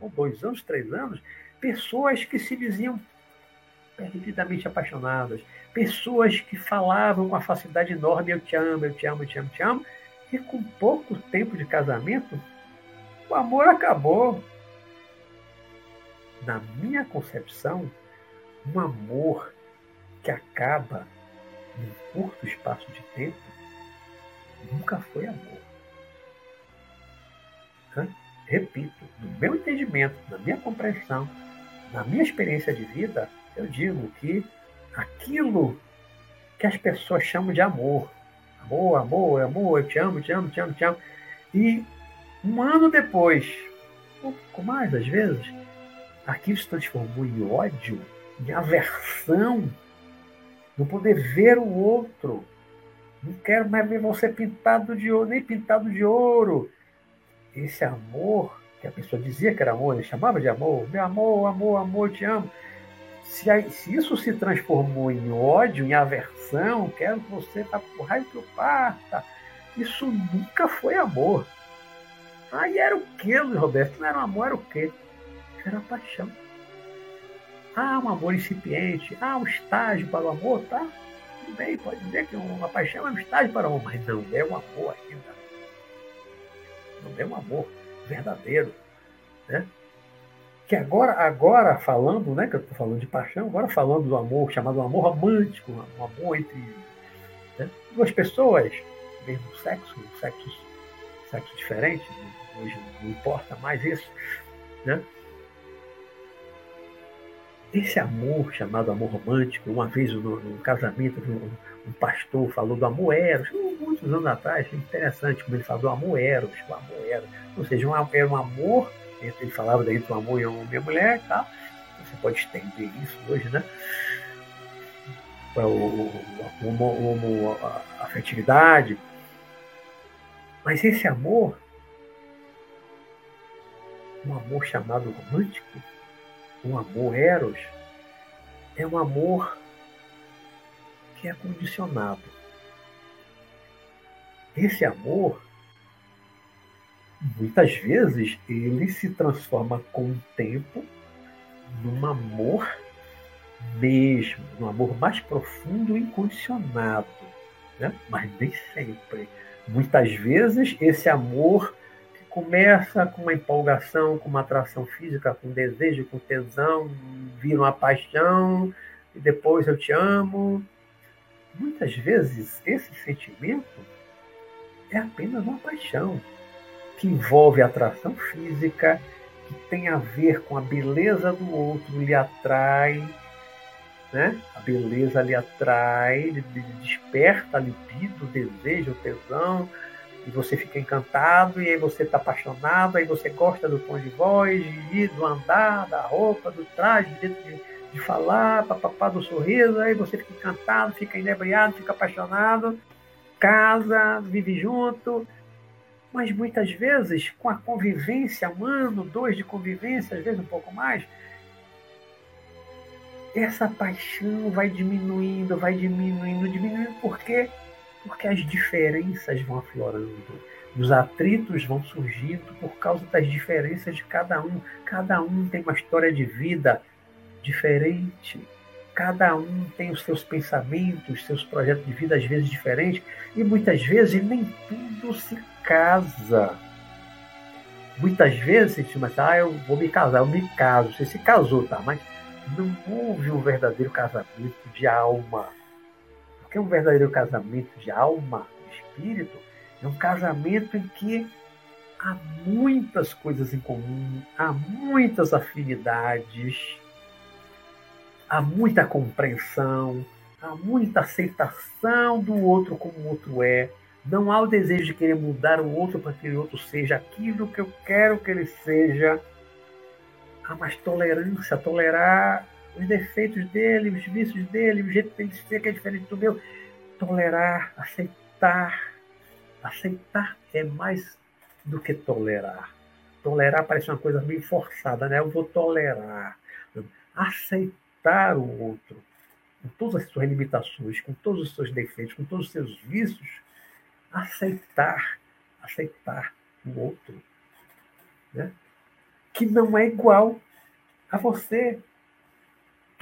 ou dois anos, três anos, pessoas que se diziam perdidamente apaixonadas, pessoas que falavam com a facilidade enorme: Eu te amo, eu te amo, eu te amo, eu te amo, e com pouco tempo de casamento, o amor acabou. Na minha concepção, um amor que acaba num curto espaço de tempo nunca foi amor. Repito, no meu entendimento, na minha compreensão, na minha experiência de vida, eu digo que aquilo que as pessoas chamam de amor, amor, amor, amor, eu te amo, te amo, te amo, te amo, e um ano depois, um pouco mais às vezes, aquilo se transformou em ódio, em aversão, não poder ver o outro. Não quero mais ver você pintado de ouro, nem pintado de ouro. Esse amor, que a pessoa dizia que era amor, ele chamava de amor, meu amor, amor, amor, te amo. Se, se isso se transformou em ódio, em aversão, quero que você vá por raio que eu parta, isso nunca foi amor. Aí era o que, Luiz Roberto? Não era amor, era o quê? Era paixão. Ah, um amor incipiente. Ah, um estágio para o amor, tá? Tudo bem, pode dizer que uma paixão é um estágio para o amor, mas não é um amor ainda. Não é um amor verdadeiro. Né? Que agora, agora falando, né, que eu estou falando de paixão, agora falando do amor, chamado amor romântico, um amor entre né, duas pessoas, mesmo sexo, sexos, sexo diferente, hoje não importa mais isso, né? Esse amor chamado amor romântico, uma vez no, no casamento, um, um, pastor falou do amor eros, muitos anos atrás, interessante como ele falou do amor eros, o amor eros, ou seja, um, era um amor, ele falava daí do amor em homem e mulher e tal, você pode estender isso hoje, né? O, o, a afetividade, mas esse amor, um amor chamado romântico, um amor eros, é um amor que é condicionado. Esse amor, muitas vezes, ele se transforma com o tempo num amor mesmo, num amor mais profundo e incondicionado. Né? Mas nem sempre. Muitas vezes, esse amor começa com uma empolgação, com uma atração física, com desejo, com tesão, vira uma paixão, e depois eu te amo. Muitas vezes esse sentimento é apenas uma paixão que envolve atração física, que tem a ver com a beleza do outro, lhe atrai, né? A beleza lhe atrai, lhe desperta a libido, desejo, tesão, e você fica encantado, e aí você está apaixonado, aí você gosta do tom de voz, de, do andar, da roupa, do traje, de, de, de falar, papapá, do sorriso, aí você fica encantado, fica inebriado, fica apaixonado, casa, vive junto, Mas muitas vezes, com a convivência, um ano, dois de convivência, às vezes um pouco mais, essa paixão vai diminuindo, vai diminuindo, diminuindo. Por quê? Porque as diferenças vão aflorando. Os atritos vão surgindo por causa das diferenças de cada um. Cada um tem uma história de vida diferente. Cada um tem os seus pensamentos, seus projetos de vida, às vezes diferentes. E muitas vezes nem tudo se casa. Muitas vezes, mas, ah, eu vou me casar, eu me caso. Você se casou, tá? Mas não houve um verdadeiro casamento de alma. Porque um verdadeiro casamento de alma, de espírito, é um casamento em que há muitas coisas em comum, há muitas afinidades, há muita compreensão, há muita aceitação do outro como o outro é. Não há o desejo de querer mudar o outro para que o outro seja aquilo que eu quero que ele seja. Há mais tolerância, tolerar os defeitos dele, os vícios dele, o jeito dele ser que é diferente do meu. Tolerar, aceitar. Aceitar é mais do que tolerar. Tolerar parece uma coisa meio forçada, né? Eu vou tolerar. Aceitar o outro, com todas as suas limitações, com todos os seus defeitos, com todos os seus vícios, aceitar, aceitar o outro, né? que não é igual a você.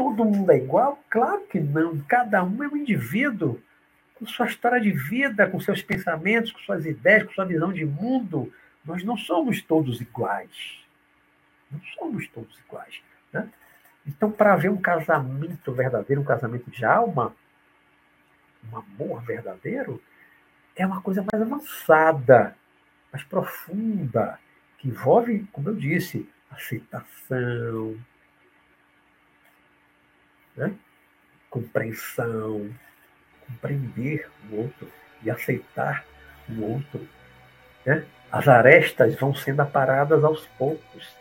Todo mundo é igual? Claro que não. Cada um é um indivíduo com sua história de vida, com seus pensamentos, com suas ideias, com sua visão de mundo. Nós não somos todos iguais. Não somos todos iguais. Né? Então, para haver um casamento verdadeiro, um casamento de alma, um amor verdadeiro, é uma coisa mais avançada, mais profunda, que envolve, como eu disse, aceitação, né? compreensão, compreender o outro e aceitar o outro. Né? As arestas vão sendo aparadas aos poucos.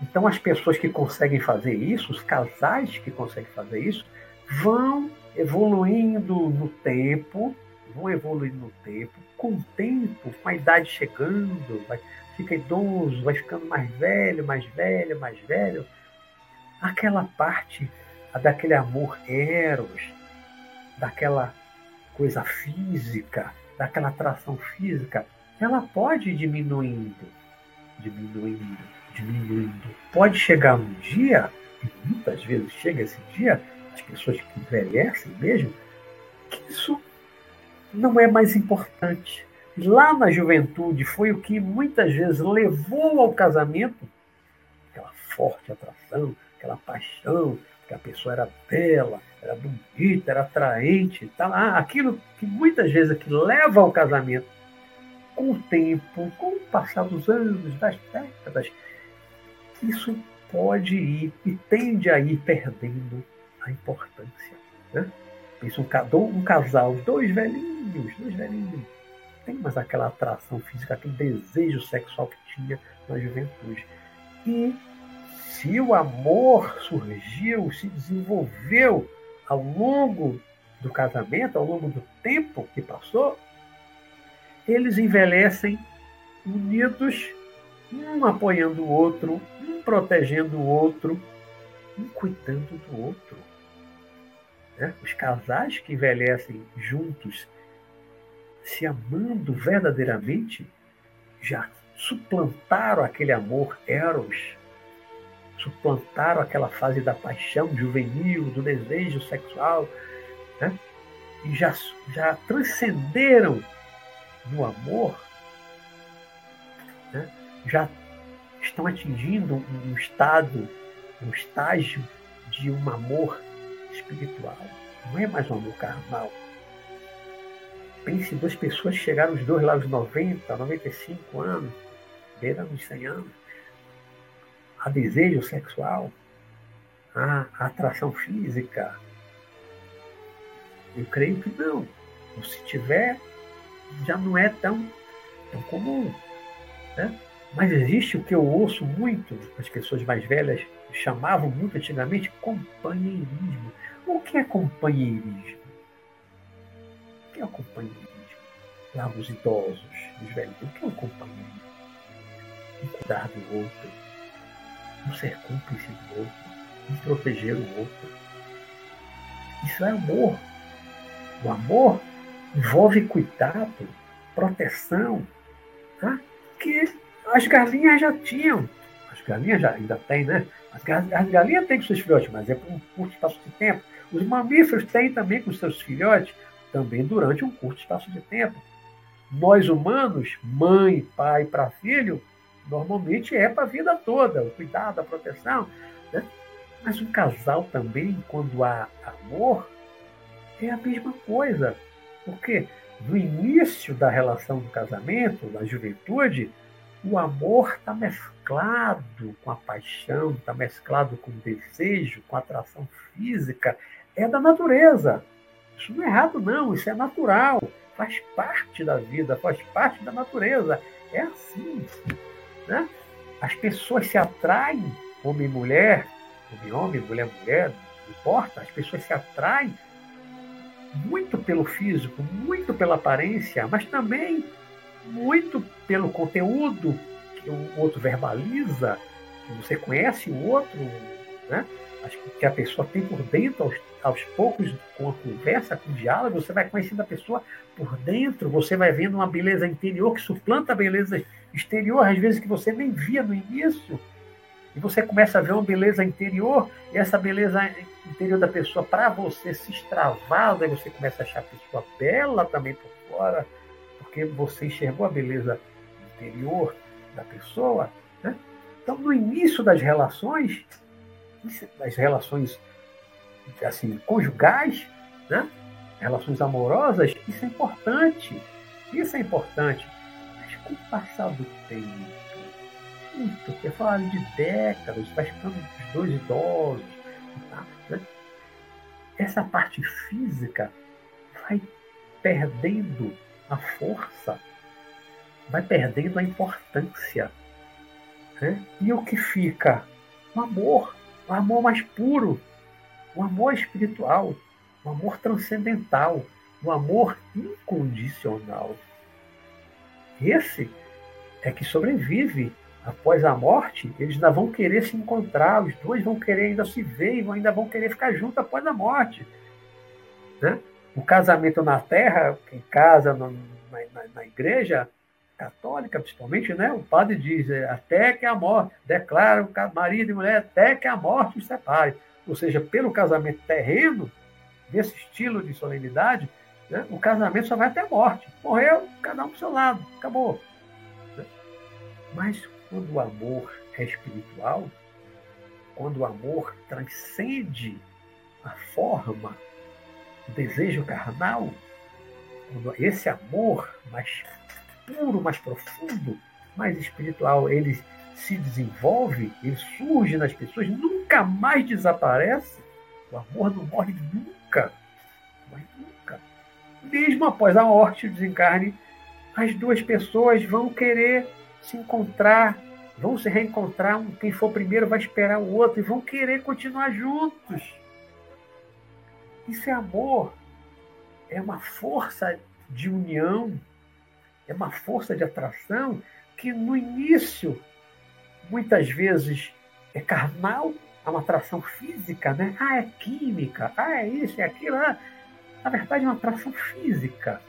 Então, as pessoas que conseguem fazer isso, os casais que conseguem fazer isso, vão evoluindo no tempo, vão evoluindo no tempo, com o tempo, com a idade chegando, vai, fica idoso, vai ficando mais velho, mais velho, mais velho. Aquela parte daquele amor eros, daquela coisa física, daquela atração física, ela pode ir diminuindo, diminuindo, diminuindo. Pode chegar um dia, e muitas vezes chega esse dia, as pessoas que envelhecem mesmo, que isso não é mais importante. Lá na juventude foi o que muitas vezes levou ao casamento, aquela forte atração, aquela paixão, que a pessoa era bela, era bonita, era atraente, tá lá, aquilo que muitas vezes é que leva ao casamento, com o tempo, com o passar dos anos, das décadas, isso pode ir e tende a ir perdendo a importância. Né? Pensa um, um casal, dois velhinhos, dois velhinhos, tem mais aquela atração física, aquele desejo sexual que tinha na juventude. E se o amor surgiu, se desenvolveu ao longo do casamento, ao longo do tempo que passou, eles envelhecem unidos, um apoiando o outro, um protegendo o outro, um cuidando do outro. Né? Os casais que envelhecem juntos, se amando verdadeiramente, já suplantaram aquele amor eros, suplantaram aquela fase da paixão juvenil, do desejo sexual, né? e já, já transcenderam no amor, né? já estão atingindo um estado, um estágio de um amor espiritual. Não é mais um amor carnal. Pense em duas pessoas que chegaram os dois lá aos 90, 95 anos, beirando os 100 anos. Há desejo sexual, há atração física. Eu creio que não. se tiver, já não é tão, tão comum. Né? Mas existe o que eu ouço muito, as pessoas mais velhas chamavam muito antigamente companheirismo. O que é companheirismo? O que é o companheirismo? lá os idosos, os velhos, o que é companheiro? Um cuidar do outro, um ser cúmplice do outro, um proteger o outro. Isso é amor. O amor envolve cuidado, proteção, tá? que as galinhas já tinham. As galinhas já ainda têm, né? As, galinhas têm com seus filhotes, mas é por um curto espaço de tempo. Os mamíferos têm também com seus filhotes, também durante um curto espaço de tempo. Nós humanos, mãe, pai para filho, normalmente é para a vida toda, o cuidado, a proteção. Né? Mas um casal também, quando há amor, é a mesma coisa. Porque no início da relação do casamento, da juventude, o amor está mesclado com a paixão, está mesclado com o desejo, com a atração física. É da natureza. Isso não é errado, não. Isso é natural. Faz parte da vida, faz parte da natureza. É assim. Né? As pessoas se atraem, homem e mulher, homem homem, mulher mulher, não importa. As pessoas se atraem muito pelo físico, muito pela aparência, mas também muito pelo conteúdo que o outro verbaliza, você conhece o outro, né? Que a pessoa tem por dentro, aos, aos poucos, com a conversa, com o diálogo, você vai conhecendo a pessoa por dentro, você vai vendo uma beleza interior que suplanta a beleza exterior, às vezes que você nem via no início. E você começa a ver uma beleza interior, e essa beleza interior da pessoa, para você se extravasa, e você começa a achar a pessoa bela também por fora, porque você enxergou a beleza interior da pessoa. Né? Então, no início das relações, das relações assim conjugais, né? relações amorosas, isso é importante. Isso é importante. Mas com o passar do tempo, porque falaram de décadas, vai ficando os dois idosos. Tá? Né? Essa parte física vai perdendo a força, vai perdendo a importância. Né? E o que fica? O amor, o amor mais puro, o amor espiritual, o amor transcendental, o amor incondicional. Esse é que sobrevive após a morte, eles ainda vão querer se encontrar, os dois vão querer ainda se ver e ainda vão querer ficar juntos após a morte. Né? O casamento na terra, quem casa na, na, na igreja católica, principalmente, né? o padre diz é, até que a morte, declara o marido e mulher até que a morte os separe. Ou seja, pelo casamento terreno, desse estilo de solenidade, né? o casamento só vai até a morte. Morreu, cada um para seu lado, acabou. Né? Mas quando o amor é espiritual, quando o amor transcende a forma, o desejo carnal, quando esse amor mais puro, mais profundo, mais espiritual, ele se desenvolve, ele surge nas pessoas, nunca mais desaparece. O amor não morre nunca, mas nunca. Mesmo após a morte o desencarne, as duas pessoas vão querer se encontrar, vão se reencontrar. Quem for primeiro vai esperar o outro e vão querer continuar juntos. Isso é amor. É uma força de união, é uma força de atração que no início, muitas vezes, é carnal, é uma atração física, né? Ah, é química, ah, é isso, é aquilo. Ah. Na verdade, é uma atração física.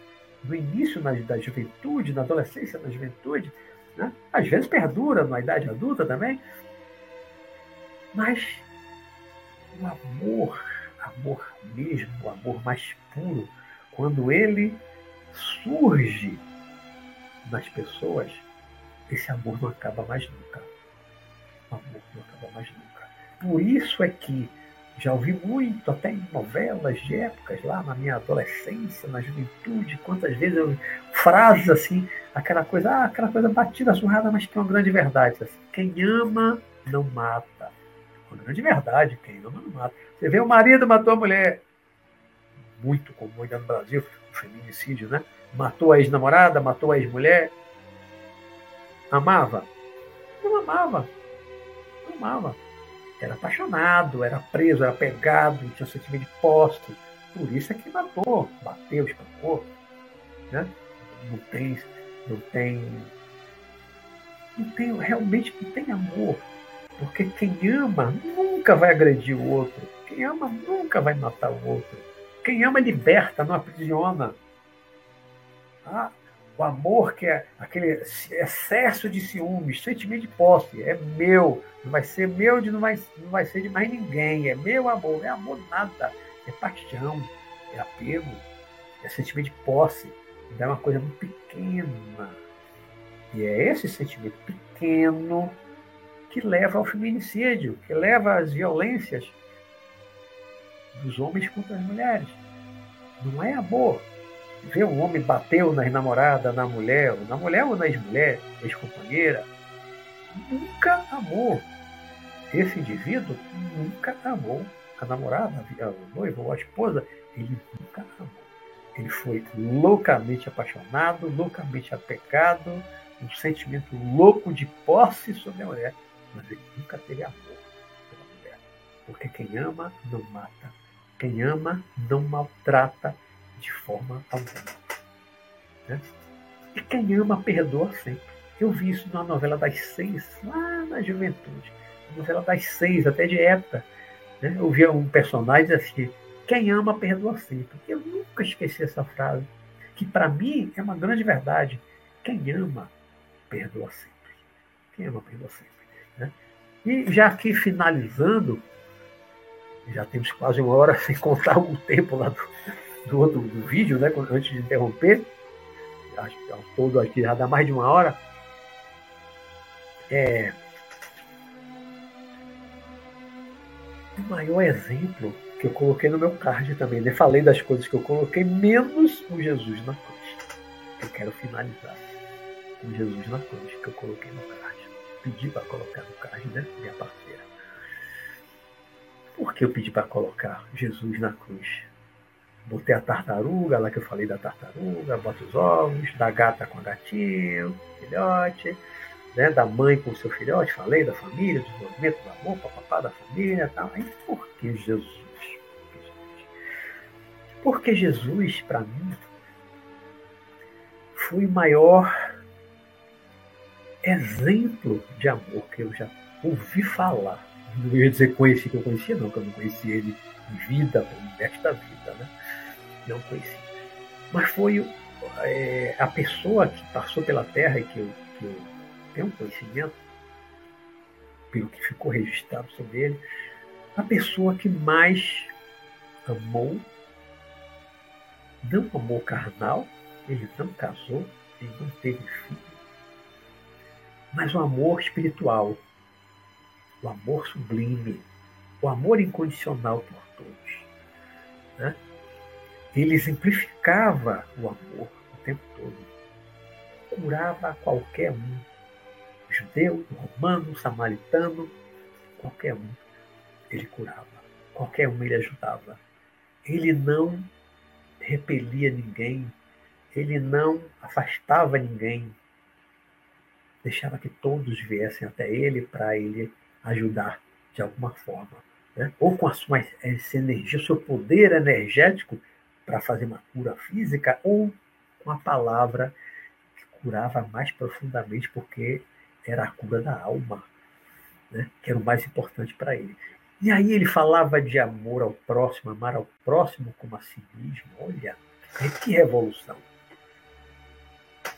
No início na, da juventude, na adolescência, na juventude, né? Às vezes perdura na idade adulta também. Mas o amor, amor mesmo, o amor mais puro, quando ele surge nas pessoas, esse amor não acaba mais nunca. O amor não acaba mais nunca. Por isso é que já ouvi muito, até em novelas de épocas, lá na minha adolescência, na juventude, quantas vezes eu frases assim, aquela coisa, ah, aquela coisa batida, surrada, mas é uma grande verdade. Assim, quem ama não mata. Uma grande verdade, quem ama não mata. Você vê o marido matou a mulher. Muito comum ainda no Brasil, o feminicídio, né? Matou a ex-namorada, matou a ex-mulher. Amava? Não amava. Não amava era apaixonado, era preso, era pegado, tinha um sentimento de posse. Por isso é que matou, bateu, espancou. Né? não tem, não tem, não tem, realmente não tem amor. Porque quem ama nunca vai agredir o outro. Quem ama nunca vai matar o outro. Quem ama liberta, não aprisiona. Ah, o amor que é aquele excesso de ciúmes, sentimento de posse, é meu, não vai ser meu, de não vai, não vai ser de mais ninguém, é meu amor, não é amor nada, é paixão, é apego, é sentimento de posse, é uma coisa muito pequena. E é esse sentimento pequeno que leva ao feminicídio, que leva às violências dos homens contra as mulheres. Não é amor, ver um homem bateu na namorada, na mulher, na mulher ou na ex-mulher, ex-companheira, nunca amou. Esse indivíduo nunca amou a namorada, a noiva ou a esposa, ele nunca amou. Ele foi loucamente apaixonado, loucamente apegado, um sentimento louco de posse sobre a mulher, mas ele nunca teve amor pela mulher. Porque quem ama não mata, quem ama não maltrata, de forma alguma. Né? E quem ama, perdoa sempre. Eu vi isso na novela das seis, lá na juventude. Novela das seis, até de época. Né? Eu via um personagem assim: quem ama, perdoa sempre. Eu nunca esqueci essa frase, que para mim é uma grande verdade. Quem ama, perdoa sempre. Quem ama, perdoa sempre. Né? E já aqui finalizando, já temos quase uma hora sem contar o tempo lá do, do outro do vídeo, né, antes de interromper, acho que ao todo aqui já dá mais de uma hora. É, o maior exemplo que eu coloquei no meu card também, né? falei das coisas que eu coloquei, menos o Jesus na cruz. Eu quero finalizar com Jesus na cruz, que eu coloquei no card. Pedi para colocar no card, né, minha parceira. Por que eu pedi para colocar Jesus na cruz? Botei a tartaruga, lá que eu falei da tartaruga, bota os ovos, da gata com a gatinho, filhote, né, da mãe com o seu filhote, falei da família, do desenvolvimento do amor, papapá da família tal. Aí por que Jesus? Porque Jesus, para mim, foi o maior exemplo de amor que eu já ouvi falar. Não ia dizer conheci que eu conhecia, não, que eu não conheci ele em vida, nesta vida, né? Não conheci. Mas foi é, a pessoa que passou pela Terra e que eu, que eu tenho conhecimento, pelo que ficou registrado sobre ele, a pessoa que mais amou, não amou carnal, ele não casou, ele não teve filho, mas o amor espiritual, o amor sublime, o amor incondicional por todos. Né? Ele exemplificava o amor o tempo todo. Curava qualquer um. Judeu, romano, samaritano, qualquer um. Ele curava. Qualquer um ele ajudava. Ele não repelia ninguém. Ele não afastava ninguém. Deixava que todos viessem até ele para ele ajudar de alguma forma. Né? Ou com a sua energia, o seu poder energético, para fazer uma cura física ou com a palavra que curava mais profundamente, porque era a cura da alma, né? que era o mais importante para ele. E aí ele falava de amor ao próximo, amar ao próximo como a si mesmo. Olha, que revolução!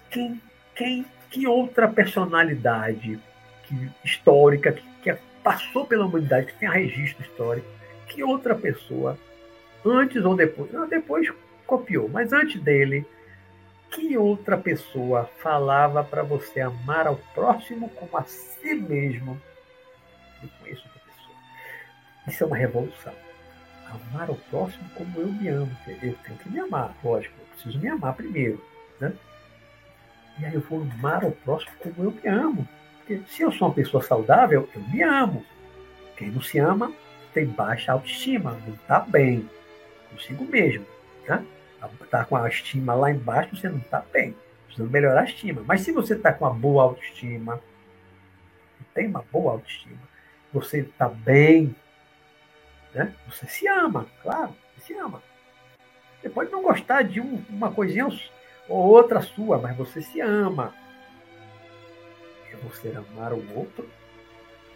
Quem, quem, que outra personalidade que, histórica que, que passou pela humanidade, que tem registro histórico, que outra pessoa antes ou depois, não, depois copiou, mas antes dele, que outra pessoa falava para você amar ao próximo como a si mesmo? Eu conheço outra pessoa. Isso é uma revolução. Amar ao próximo como eu me amo. Eu tenho que me amar, lógico, eu preciso me amar primeiro. Né? E aí eu vou amar ao próximo como eu me amo. Porque se eu sou uma pessoa saudável, eu me amo. Quem não se ama tem baixa autoestima, não está bem consigo mesmo. Tá? tá com a estima lá embaixo, você não está bem. Precisa melhorar a estima. Mas se você está com uma boa autoestima, tem uma boa autoestima, você está bem, né? você se ama, claro, você se ama. Você pode não gostar de um, uma coisinha, ou outra sua, mas você se ama. É você amar o outro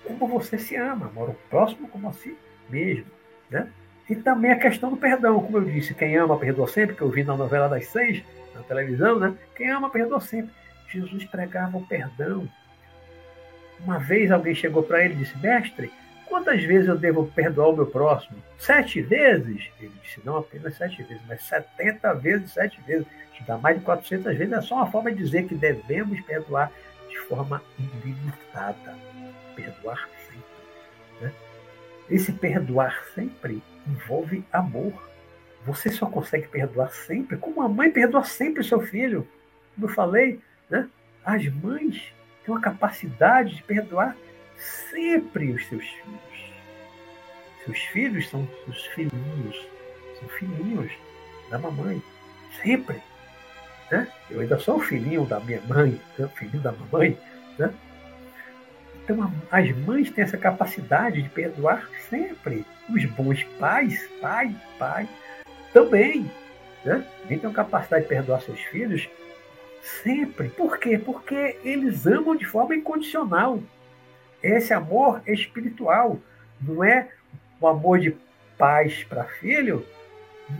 como você se ama, amar o próximo como a si mesmo. Né? E também a questão do perdão, como eu disse, quem ama perdoa sempre, que eu vi na novela das seis, na televisão, né? Quem ama perdoa sempre. Jesus pregava o perdão. Uma vez alguém chegou para ele e disse: Mestre, quantas vezes eu devo perdoar o meu próximo? Sete vezes? Ele disse: Não apenas sete vezes, mas setenta vezes sete vezes. Te dá mais de quatrocentas vezes. É só uma forma de dizer que devemos perdoar de forma ilimitada. Perdoar sempre. Né? Esse perdoar sempre envolve amor. Você só consegue perdoar sempre como a mãe perdoa sempre o seu filho. Como eu falei, né? as mães têm uma capacidade de perdoar sempre os seus filhos. Seus filhos são seus filhinhos, são filhinhos da mamãe, sempre. Né? Eu ainda sou o filhinho da minha mãe, né? filhinho da mamãe. Né? Então, as mães têm essa capacidade de perdoar sempre. Os bons pais, pai, pai, também. Né? Têm a capacidade de perdoar seus filhos sempre. Por quê? Porque eles amam de forma incondicional. Esse amor é espiritual. Não é o amor de pais para filho,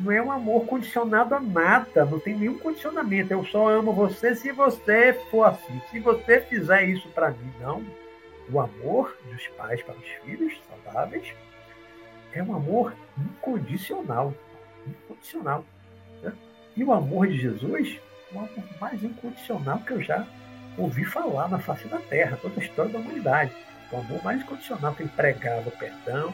não é um amor condicionado a nada, não tem nenhum condicionamento. Eu só amo você se você for assim, se você fizer isso para mim. Não o amor dos pais para os filhos saudáveis é um amor incondicional. Incondicional. Né? E o amor de Jesus é o amor mais incondicional que eu já ouvi falar na face da terra, toda a história da humanidade. O amor mais incondicional que ele pregava o perdão,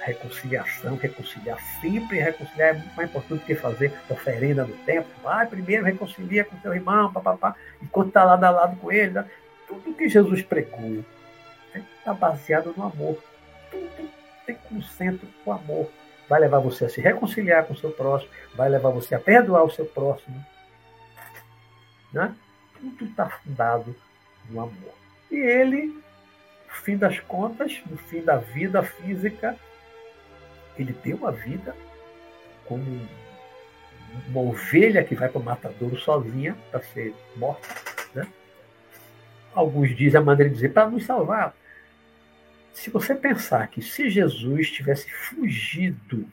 a reconciliação, reconciliar sempre, reconciliar é muito mais importante do que fazer oferenda no templo. Vai primeiro reconcilia com teu irmão, papapá, enquanto está lado a lado com ele. Né? Tudo que Jesus pregou está baseado no amor. Tudo tem concentra o amor. Vai levar você a se reconciliar com o seu próximo, vai levar você a perdoar o seu próximo. Né? Tudo está fundado no amor. E ele, no fim das contas, no fim da vida física, ele deu a vida como uma ovelha que vai para o matadouro sozinha para ser morta. Né? Alguns dizem a maneira de dizer para nos salvar. Se você pensar que se Jesus tivesse fugido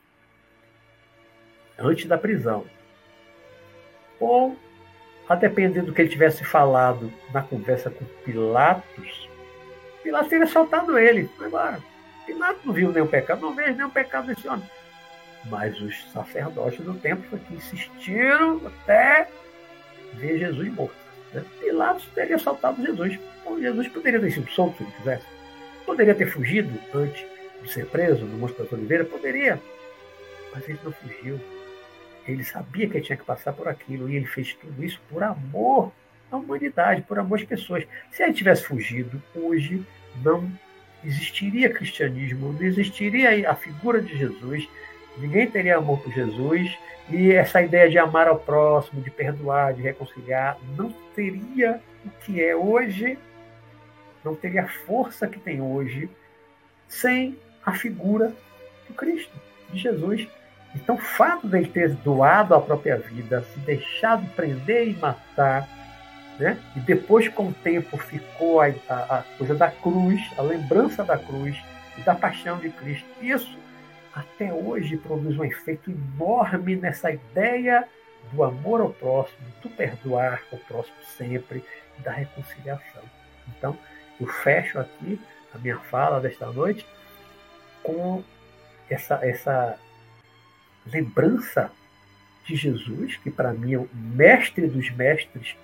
antes da prisão, ou a depender do que ele tivesse falado na conversa com Pilatos, Pilatos teria soltado ele. Embora. Pilatos não viu nenhum pecado, não vejo nenhum pecado nesse homem. Mas os sacerdotes do templo foi que insistiram até ver Jesus morto. Né? Pilatos teria soltado Jesus. Então, Jesus poderia ter sido solto se ele quisesse. Poderia ter fugido antes de ser preso no Monte das Oliveiras? Poderia. Mas ele não fugiu. Ele sabia que ele tinha que passar por aquilo e ele fez tudo isso por amor à humanidade, por amor às pessoas. Se ele tivesse fugido, hoje não existiria cristianismo, não existiria a figura de Jesus, ninguém teria amor por Jesus e essa ideia de amar ao próximo, de perdoar, de reconciliar, não teria o que é hoje não teria a força que tem hoje sem a figura do Cristo, de Jesus. Então, o fato dele ter doado a própria vida, se deixado prender e matar, né? e depois, com o tempo, ficou a, a, a coisa da cruz, a lembrança da cruz e da paixão de Cristo, isso até hoje produz um efeito enorme nessa ideia do amor ao próximo, do perdoar o próximo sempre, da reconciliação. Então, eu fecho aqui a minha fala desta noite com essa, essa lembrança de Jesus, que para mim é o mestre dos mestres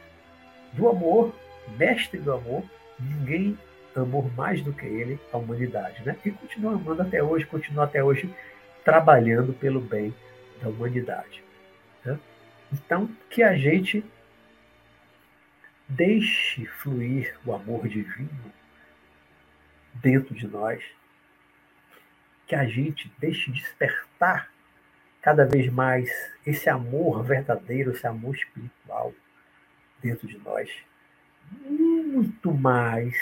do amor, mestre do amor, ninguém amou mais do que ele a humanidade, né? E continua amando até hoje, continua até hoje trabalhando pelo bem da humanidade. Né? Então, que a gente Deixe fluir o amor divino dentro de nós. Que a gente deixe despertar cada vez mais esse amor verdadeiro, esse amor espiritual dentro de nós. Muito mais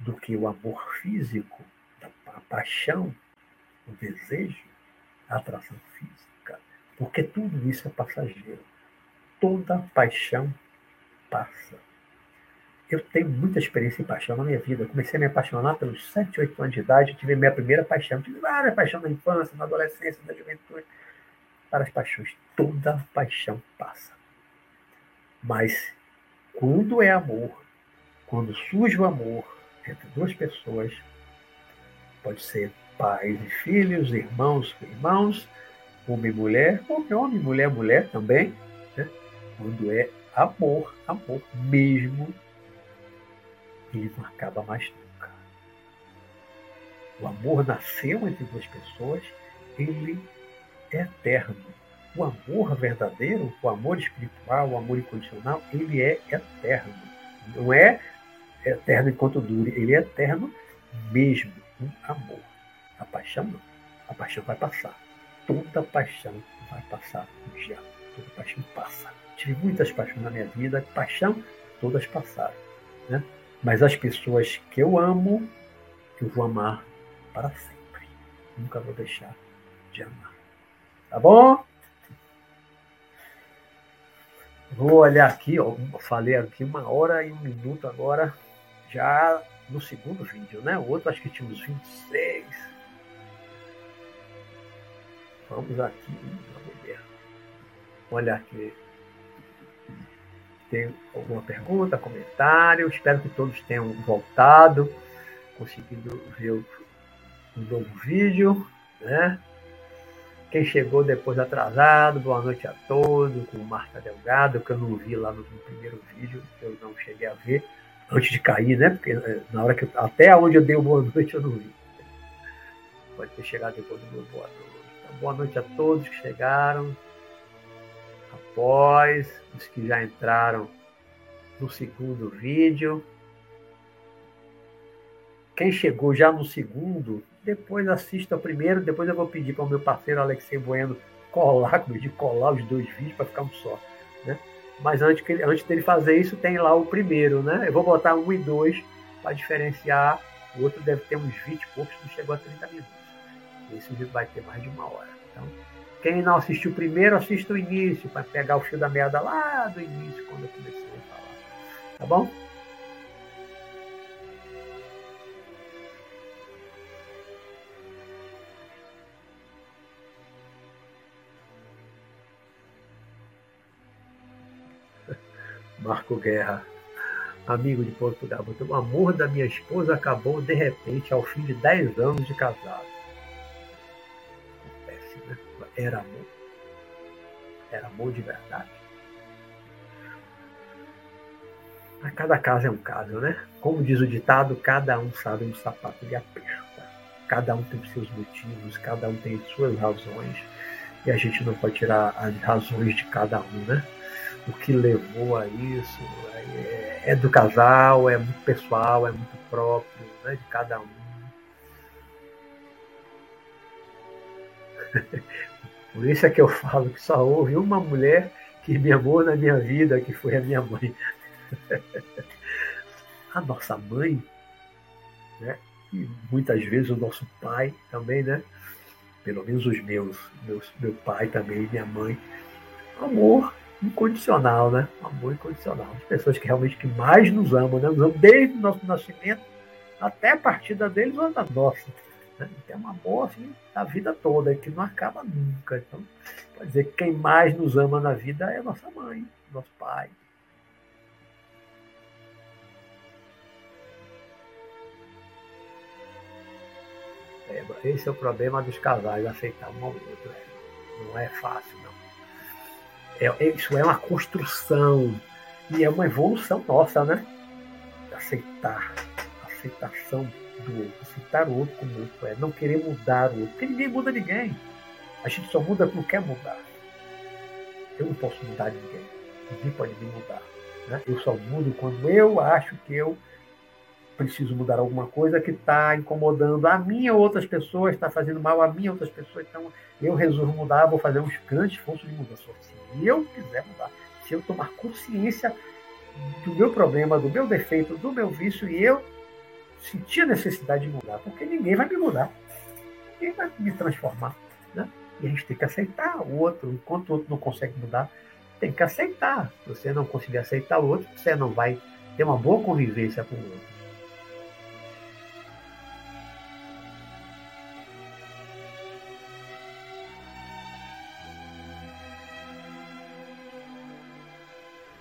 do que o amor físico, a paixão, o desejo, a atração física. Porque tudo isso é passageiro. toda paixão passa. Eu tenho muita experiência em paixão na minha vida. Eu comecei a me apaixonar pelos 7, 8 anos de idade. Eu tive minha primeira paixão. tive várias paixões na infância, na adolescência, na juventude. Várias paixões. Toda paixão passa. Mas quando é amor, quando surge o amor entre duas pessoas, pode ser pais e filhos, irmãos com irmãos, homem e mulher, ou homem, mulher, mulher também, né? quando é amor, amor mesmo, ele não acaba mais nunca. O amor nasceu entre duas pessoas, ele é eterno. O amor verdadeiro, o amor espiritual, o amor incondicional, ele é eterno. Não é eterno enquanto dure, ele é eterno mesmo, um amor. A paixão não. A paixão vai passar. Toda paixão vai passar um dia. Toda paixão passa. Tive muitas paixões na minha vida, paixão, todas passaram. Né? Mas as pessoas que eu amo, eu vou amar para sempre. Nunca vou deixar de amar. Tá bom? Vou olhar aqui, ó, falei aqui uma hora e um minuto agora, já no segundo vídeo, né? O outro acho que tinha uns 26. Vamos aqui, vamos ver. Olha aqui. Tem alguma pergunta, comentário? Espero que todos tenham voltado, conseguido ver o, novo vídeo, né? Quem chegou depois atrasado, boa noite a todos, com Marta Delgado, que eu não vi lá no, no, primeiro vídeo, eu não cheguei a ver, antes de cair, né? Porque eh, na hora que eu, até onde eu dei o boa noite eu não vi. Pode ter chegado depois do meu boa noite. Então, boa noite a todos que chegaram após, os que já entraram no segundo vídeo. Quem chegou já no segundo, depois assista o primeiro, depois eu vou pedir para o meu parceiro Alexei Bueno colar, de colar os dois vídeos para ficar um só. Né? Mas antes, que, antes dele fazer isso, tem lá o primeiro, né? Eu vou botar um e dois para diferenciar. O outro deve ter uns 20 e poucos, não chegou a 30 minutos. Esse vai ter mais de uma hora. Então, quem não assistiu primeiro, assista o início, para pegar o fio da merda lá do início, quando eu comecei a falar. Tá bom? Marco Guerra, amigo de Portugal. O amor da minha esposa acabou de repente ao fim de 10 anos de casado. Era amor. Era amor de verdade. A cada caso é um caso, né? Como diz o ditado, cada um sabe um sapato de aperta. Cada um tem seus motivos, cada um tem suas razões. E a gente não pode tirar as razões de cada um, né? o que levou a isso é, é, do casal, é muito pessoal, é muito próprio né, de cada um. Por isso é que eu falo que só houve uma mulher que me amou na minha vida, que foi a minha mãe. a nossa mãe, né? E muitas vezes o nosso pai também, né? Pelo menos os meus, meus meu pai também, minha mãe. Amor incondicional, né? Amor incondicional. As pessoas que realmente que mais nos amam, né? Nos amam desde o nosso nascimento até a partida deles ou da nossa. Né? Tem um amor assim, a vida toda, que não acaba nunca. Então, pode dizer que quem mais nos ama na vida é nossa mãe, nosso pai. É, esse é o problema dos casais, aceitar um ao outro. Não é fácil, não. É, é, isso é uma construção e é uma evolução nossa, né? Aceitar, aceitação do outro, aceitar o outro como o outro é, não querer mudar o outro, porque ninguém muda ninguém. A gente só muda porque quer mudar. Eu não posso mudar ninguém, ninguém pode me mudar. Né? Eu só mudo quando eu acho que eu preciso mudar alguma coisa que está incomodando a mim ou outras pessoas, está fazendo mal a mim ou outras pessoas. Então eu resolvo mudar, vou fazer um grande esforço de mudança. Se eu quiser mudar, se eu tomar consciência do meu problema, do meu defeito, do meu vício e eu sentir a necessidade de mudar, porque ninguém vai me mudar, ninguém vai me transformar. Né? E a gente tem que aceitar o outro, enquanto o outro não consegue mudar, tem que aceitar. Se você não conseguir aceitar o outro, você não vai ter uma boa convivência com o outro.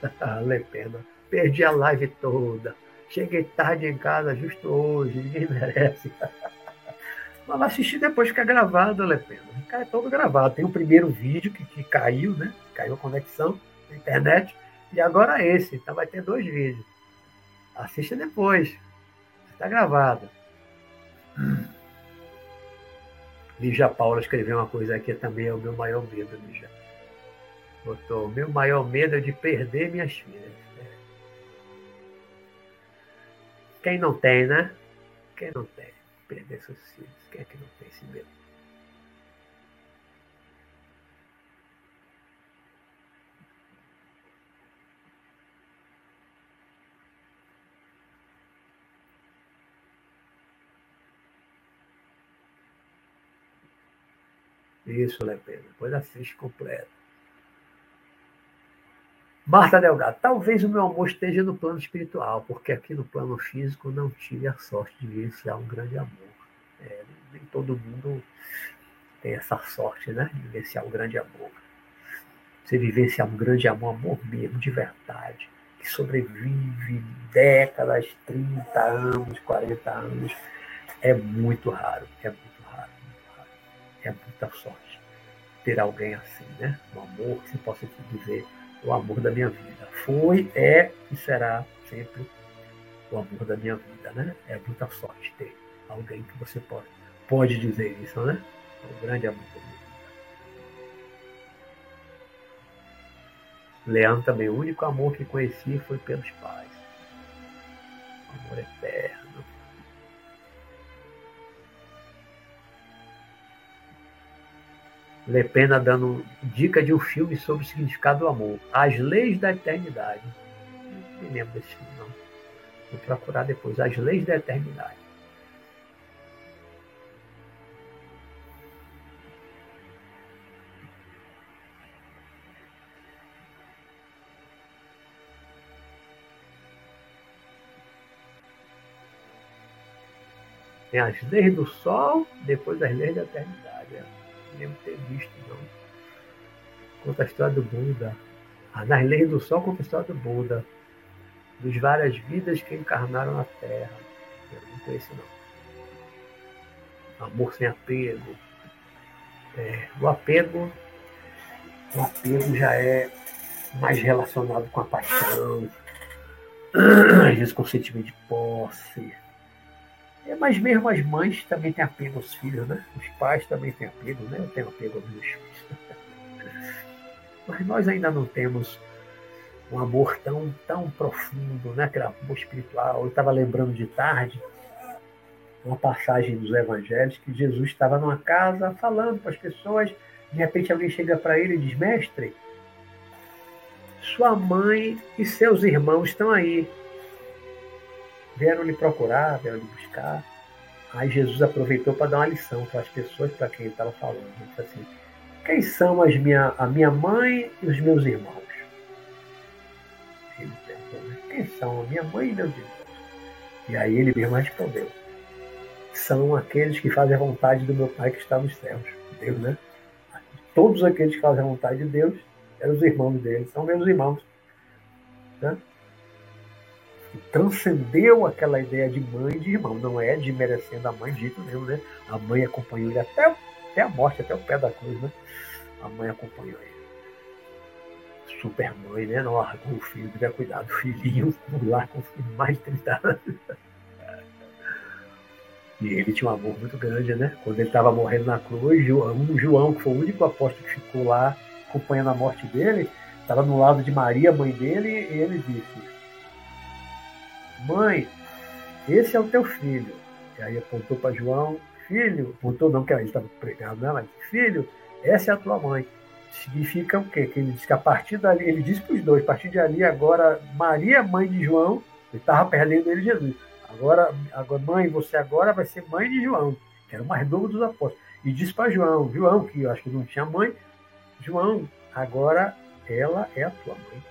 vale a pena. Perdi a live toda. Cheguei tarde em casa, justo hoje, ninguém merece. Mas assistir depois é gravado, vale a pena. É todo gravado. Tem o primeiro vídeo que, que caiu, né? Caiu a conexão na internet. E agora esse. Então vai ter dois vídeos. Assista depois. Está gravado. Lígia Paula escreveu uma coisa aqui também, é o meu maior medo, Lígia. Botou, meu maior medo é de perder minhas filhas. Quem não tem, né? Quem não tem? Perder seus filhos. Quem é que não tem esse medo? Isso, Lepena. Depois assiste completo. Marta Delgado, talvez o meu amor esteja no plano espiritual, porque aqui no plano físico não tive a sorte de vivenciar um grande amor. É, nem todo mundo tem essa sorte, né? De vivenciar um grande amor. Você vivenciar um grande amor, amor mesmo, de verdade, que sobrevive décadas, 30 anos, 40 anos, é muito raro, é muito raro, muito raro. É muita sorte ter alguém assim, né? Um amor que você possa dizer o amor da minha vida. Foi, é e será sempre o amor da minha vida, né? É muita sorte ter alguém que você pode, pode dizer isso, né? É um grande amor da minha vida. Leandro também, o único amor que conheci foi pelos pais. Amor eterno. Le Pena dando dica de um filme sobre o significado do amor. As Leis da Eternidade. Não lembro desse filme, não. Vou procurar depois. As Leis da Eternidade. Tem as leis do sol, depois as leis da eternidade. Lembro ter visto, não. Conta a história do Buda. Ah, nas leis do sol conta a história do Buda. Dos várias vidas que encarnaram na Terra. Eu não conheço, não. Amor sem apego. É, o apego. O apego já é mais relacionado com a paixão. Às vezes com o sentimento de posse é, mas mesmo as mães também têm apego aos filhos, né? Os pais também têm apego, né? Eu tenho apego aos meus filhos. mas nós ainda não temos um amor tão, tão profundo, né? Aquele amor espiritual. Eu estava lembrando de tarde uma passagem dos evangelhos que Jesus estava numa casa falando para as pessoas, de repente alguém chega para ele e diz: Mestre, sua mãe e seus irmãos estão aí vieram lhe procurar, vieram lhe buscar. Aí Jesus aproveitou para dar uma lição para as pessoas para quem ele estava falando. Ele disse assim: Quem são as minha, a minha mãe e os meus irmãos? Ele perguntou? Quem são a minha mãe e meus irmãos? E aí ele mesmo respondeu: São aqueles que fazem a vontade do meu Pai que está nos céus. Deus, né? Todos aqueles que fazem a vontade de Deus eram os irmãos dele, são meus irmãos. Né? Transcendeu aquela ideia de mãe e de irmão. Não é de merecendo a mãe, dito mesmo, né? A mãe acompanhou ele até, até a morte, até o pé da cruz, né? A mãe acompanhou ele. Super mãe, né? Não largou o filho, tiver cuidado do filhinho, lá com mais de 30 anos. E ele tinha um amor muito grande, né? Quando ele estava morrendo na cruz, João, João, que foi o único apóstolo que ficou lá acompanhando a morte dele, estava no lado de Maria, mãe dele, e ele disse: Mãe, esse é o teu filho. E aí apontou para João, filho, apontou não, que ele estava pregado, né? Mas, filho, essa é a tua mãe. Significa o quê? Que ele disse que a partir dali, ele disse para os dois, a partir de ali, agora, Maria, mãe de João, ele estava perdendo ele Jesus. Agora, agora, mãe, você agora vai ser mãe de João, que era o mais novo dos apóstolos. E disse para João, João, que eu acho que não tinha mãe, João, agora ela é a tua mãe.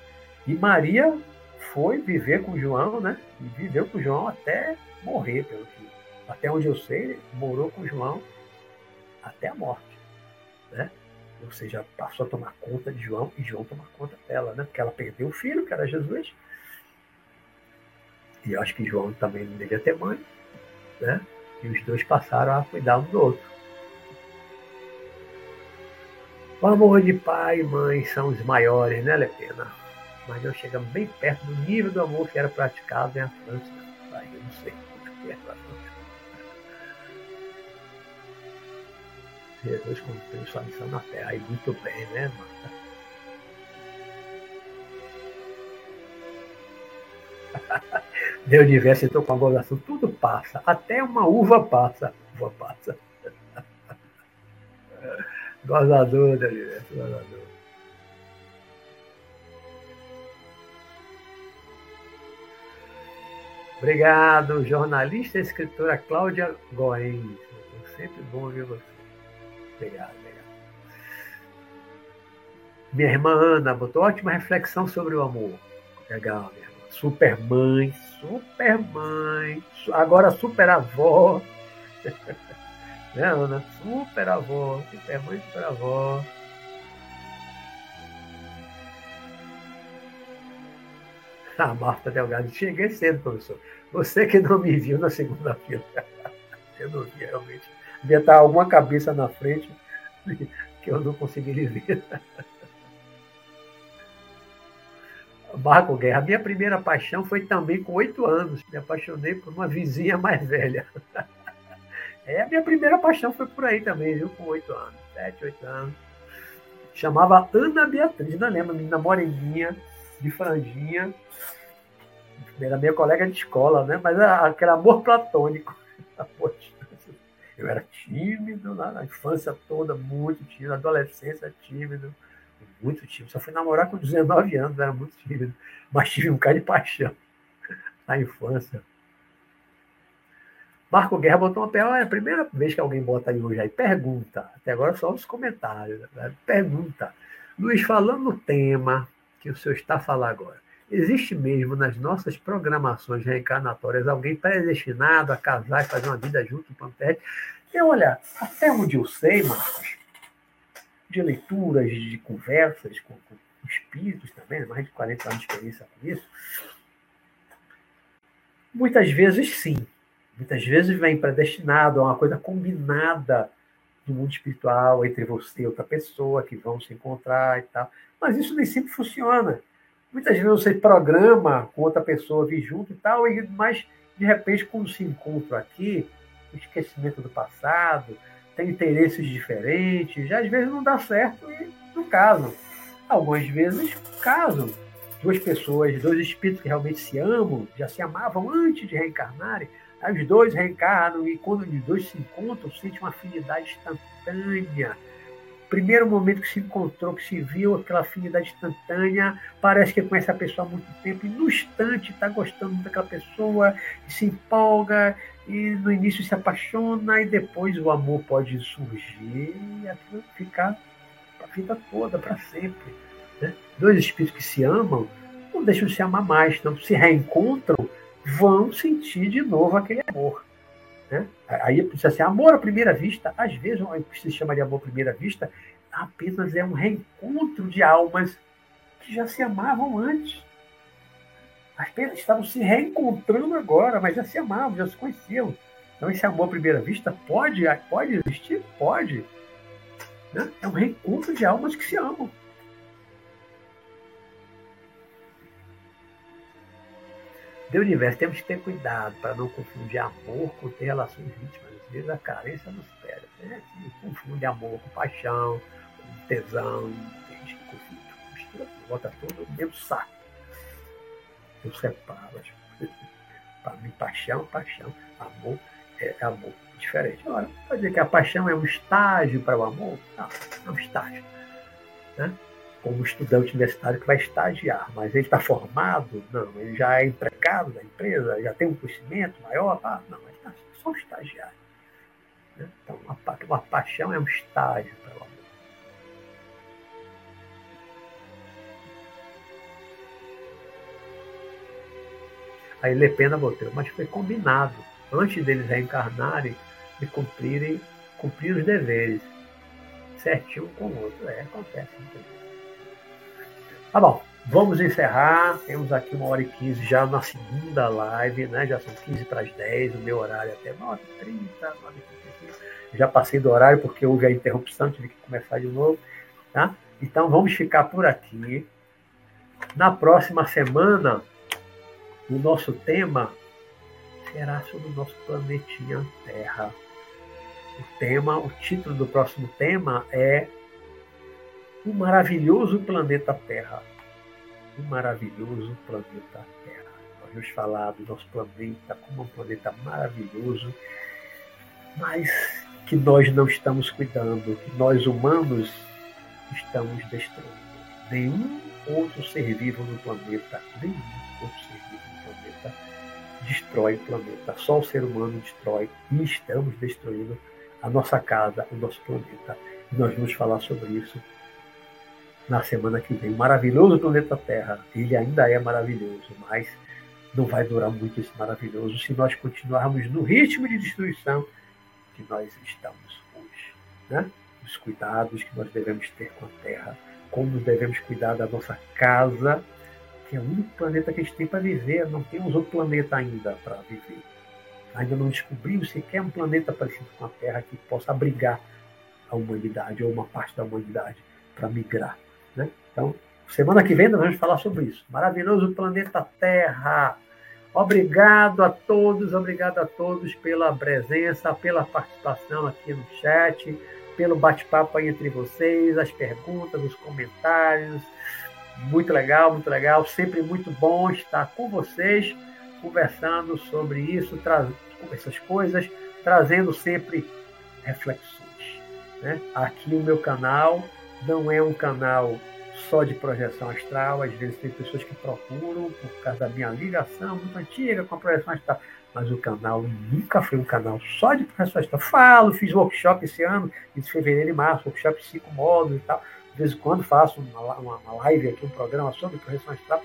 E Maria foi viver com João, né? E viveu com João até morrer, pelo que, até onde eu sei, morou com João até a morte, né? Ou seja, passou a tomar conta de João e João tomar conta dela, né? Porque ela perdeu o filho, que era Jesus. E eu acho que João também não devia ter mãe, né? E os dois passaram a cuidar um do outro. O amor de pai e mãe são os maiores, né, Lepena? Mas não chegamos bem perto do nível do amor que era praticado na França. Aí eu não sei o que é França. Jesus cumpriu sua missão na terra. Aí muito bem, né, Marta? Deus universo entrou com a gozação, tudo passa, até uma uva passa. Uva passa. Gozador, Deus universo, gozador. Obrigado, jornalista e escritora Cláudia Goens. Sempre bom ver você. Obrigado, obrigado. Minha irmã Ana botou ótima reflexão sobre o amor. Legal, minha irmã. Super mãe, super mãe, agora super avó. né, Ana? Super avó, super mãe, super avó. A Marta Delgado, cheguei cedo, professor. Você que não me viu na segunda-feira. Eu não vi realmente. Devia estar alguma cabeça na frente que eu não consegui ver. Marco Guerra, minha primeira paixão foi também com oito anos. Me apaixonei por uma vizinha mais velha. É, a minha primeira paixão foi por aí também, viu? Com oito anos, sete, oito anos. Chamava Ana Beatriz, não lembro, menina moreninha, de franjinha. Era minha colega de escola, né? Mas aquele amor platônico. Eu era tímido na infância toda, muito tímido, na adolescência tímido muito tímido. Só fui namorar com 19 anos, era muito tímido. Mas tive um cara de paixão na infância. Marco Guerra botou uma pergunta. É a primeira vez que alguém bota aí hoje aí. Pergunta. Até agora só os comentários. Né? Pergunta. Luiz, falando no tema que o senhor está a falar agora, existe mesmo nas nossas programações reencarnatórias alguém predestinado a casar e fazer uma vida junto no plano terrestre? E olha, até onde eu sei, Marcos, de leituras, de conversas com, com espíritos também, mais de 40 anos de experiência com isso, muitas vezes sim. Muitas vezes vem predestinado a uma coisa combinada no mundo espiritual entre você e outra pessoa que vão se encontrar e tal. Mas isso nem sempre funciona. Muitas vezes você programa com outra pessoa vir junto e tal, mas de repente, quando se encontra aqui, esquecimento do passado, tem interesses diferentes, às vezes não dá certo e não casam. Algumas vezes casam. Duas pessoas, dois espíritos que realmente se amam, já se amavam antes de reencarnarem, aí os dois reencarnam e quando os dois se encontram, sentem uma afinidade instantânea. Primeiro momento que se encontrou, que se viu, aquela afinidade instantânea, parece que conhece a pessoa há muito tempo, e no instante está gostando daquela pessoa, se empolga, e no início se apaixona e depois o amor pode surgir e ficar a vida toda, para sempre. Né? Dois espíritos que se amam não deixam de se amar mais, não se reencontram, vão sentir de novo aquele amor. Né? Aí precisa ser amor à primeira vista, às vezes o que se chama de amor à primeira vista apenas é um reencontro de almas que já se amavam antes. Apenas estavam se reencontrando agora, mas já se amavam, já se conheciam. Então, esse amor à primeira vista pode, pode existir? Pode. Né? É um reencontro de almas que se amam. Do universo, temos que ter cuidado para não confundir amor com ter relações íntimas. Às vezes a carência nos pega. Né? Confunde amor com paixão, com tesão. Que confunde, mistura, bota tudo no mesmo saco eu separo. Para mim, paixão, paixão. Amor é amor. Diferente. Agora, pode dizer que a paixão é um estágio para o amor? Não, é um estágio. Né? como estudante universitário que vai estagiar, mas ele está formado? Não, ele já é empregado da empresa, já tem um conhecimento maior? Ah, não, ele está só um estagiário. Né? Então, uma, uma paixão é um estágio para o amor. Aí Lepena botou, mas foi combinado, antes deles reencarnarem, e cumprirem, cumprir os deveres, certinho um com o outro. É, acontece. Então. Tá bom, vamos encerrar. Temos aqui uma hora e quinze já na segunda live, né? Já são 15 para as 10, o meu horário é até 9h30, 9h35. Já passei do horário porque houve a interrupção, tive que começar de novo. Tá? Então vamos ficar por aqui. Na próxima semana, o nosso tema será sobre o nosso planetinha Terra. O tema, o título do próximo tema é O maravilhoso planeta Terra. O maravilhoso planeta Terra. Nós vamos falar do nosso planeta como um planeta maravilhoso, mas que nós não estamos cuidando, que nós humanos estamos destruindo. Nenhum outro ser vivo no planeta, nenhum outro ser vivo no planeta destrói o planeta. Só o ser humano destrói e estamos destruindo a nossa casa, o nosso planeta. E nós vamos falar sobre isso na semana que vem. O maravilhoso planeta Terra, ele ainda é maravilhoso, mas não vai durar muito esse maravilhoso se nós continuarmos no ritmo de destruição que nós estamos hoje. Né? Os cuidados que nós devemos ter com a Terra, como devemos cuidar da nossa casa, que é o único planeta que a gente tem para viver, não temos outro planeta ainda para viver ainda não descobrimos sequer um planeta parecido com a Terra que possa abrigar a humanidade ou uma parte da humanidade para migrar. Então, semana que vem nós vamos falar sobre isso. Maravilhoso planeta Terra. Obrigado a todos, obrigado a todos pela presença, pela participação aqui no chat, pelo bate-papo aí entre vocês, as perguntas, os comentários. Muito legal, muito legal. Sempre muito bom estar com vocês conversando sobre isso, essas coisas, trazendo sempre reflexões. Né? Aqui o meu canal não é um canal só de projeção astral, às vezes tem pessoas que procuram por causa da minha ligação muito antiga com a projeção astral, mas o canal nunca foi um canal só de projeção astral. Falo, fiz workshop esse ano, em fevereiro e março, workshop cinco módulos e tal. De vez em quando faço uma, uma, uma live aqui, um programa sobre projeção astral,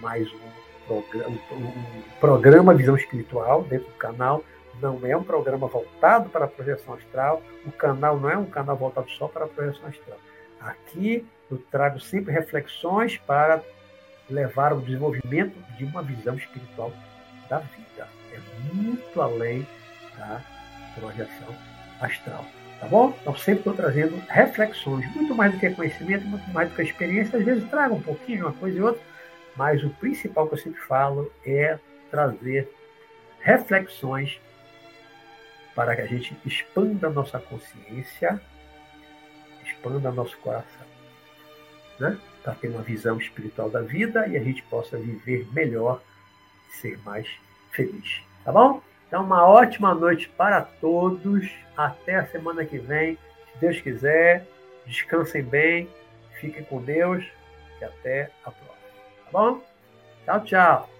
mas o programa, o programa Visão Espiritual dentro do canal não é um programa voltado para a projeção astral, o canal não é um canal voltado só para a projeção astral. Aqui eu trago sempre reflexões para levar ao desenvolvimento de uma visão espiritual da vida. É muito além da projeção astral. Tá bom? Então sempre estou trazendo reflexões, muito mais do que conhecimento, muito mais do que experiência. Às vezes trago um pouquinho, uma coisa e outra, mas o principal que eu sempre falo é trazer reflexões para que a gente expanda a nossa consciência, expanda nosso coração, né? para ter uma visão espiritual da vida e a gente possa viver melhor e ser mais feliz. Tá bom? Então, uma ótima noite para todos. Até a semana que vem. Se Deus quiser, descansem bem, fiquem com Deus e até a próxima. Tá bom? Tchau, tchau.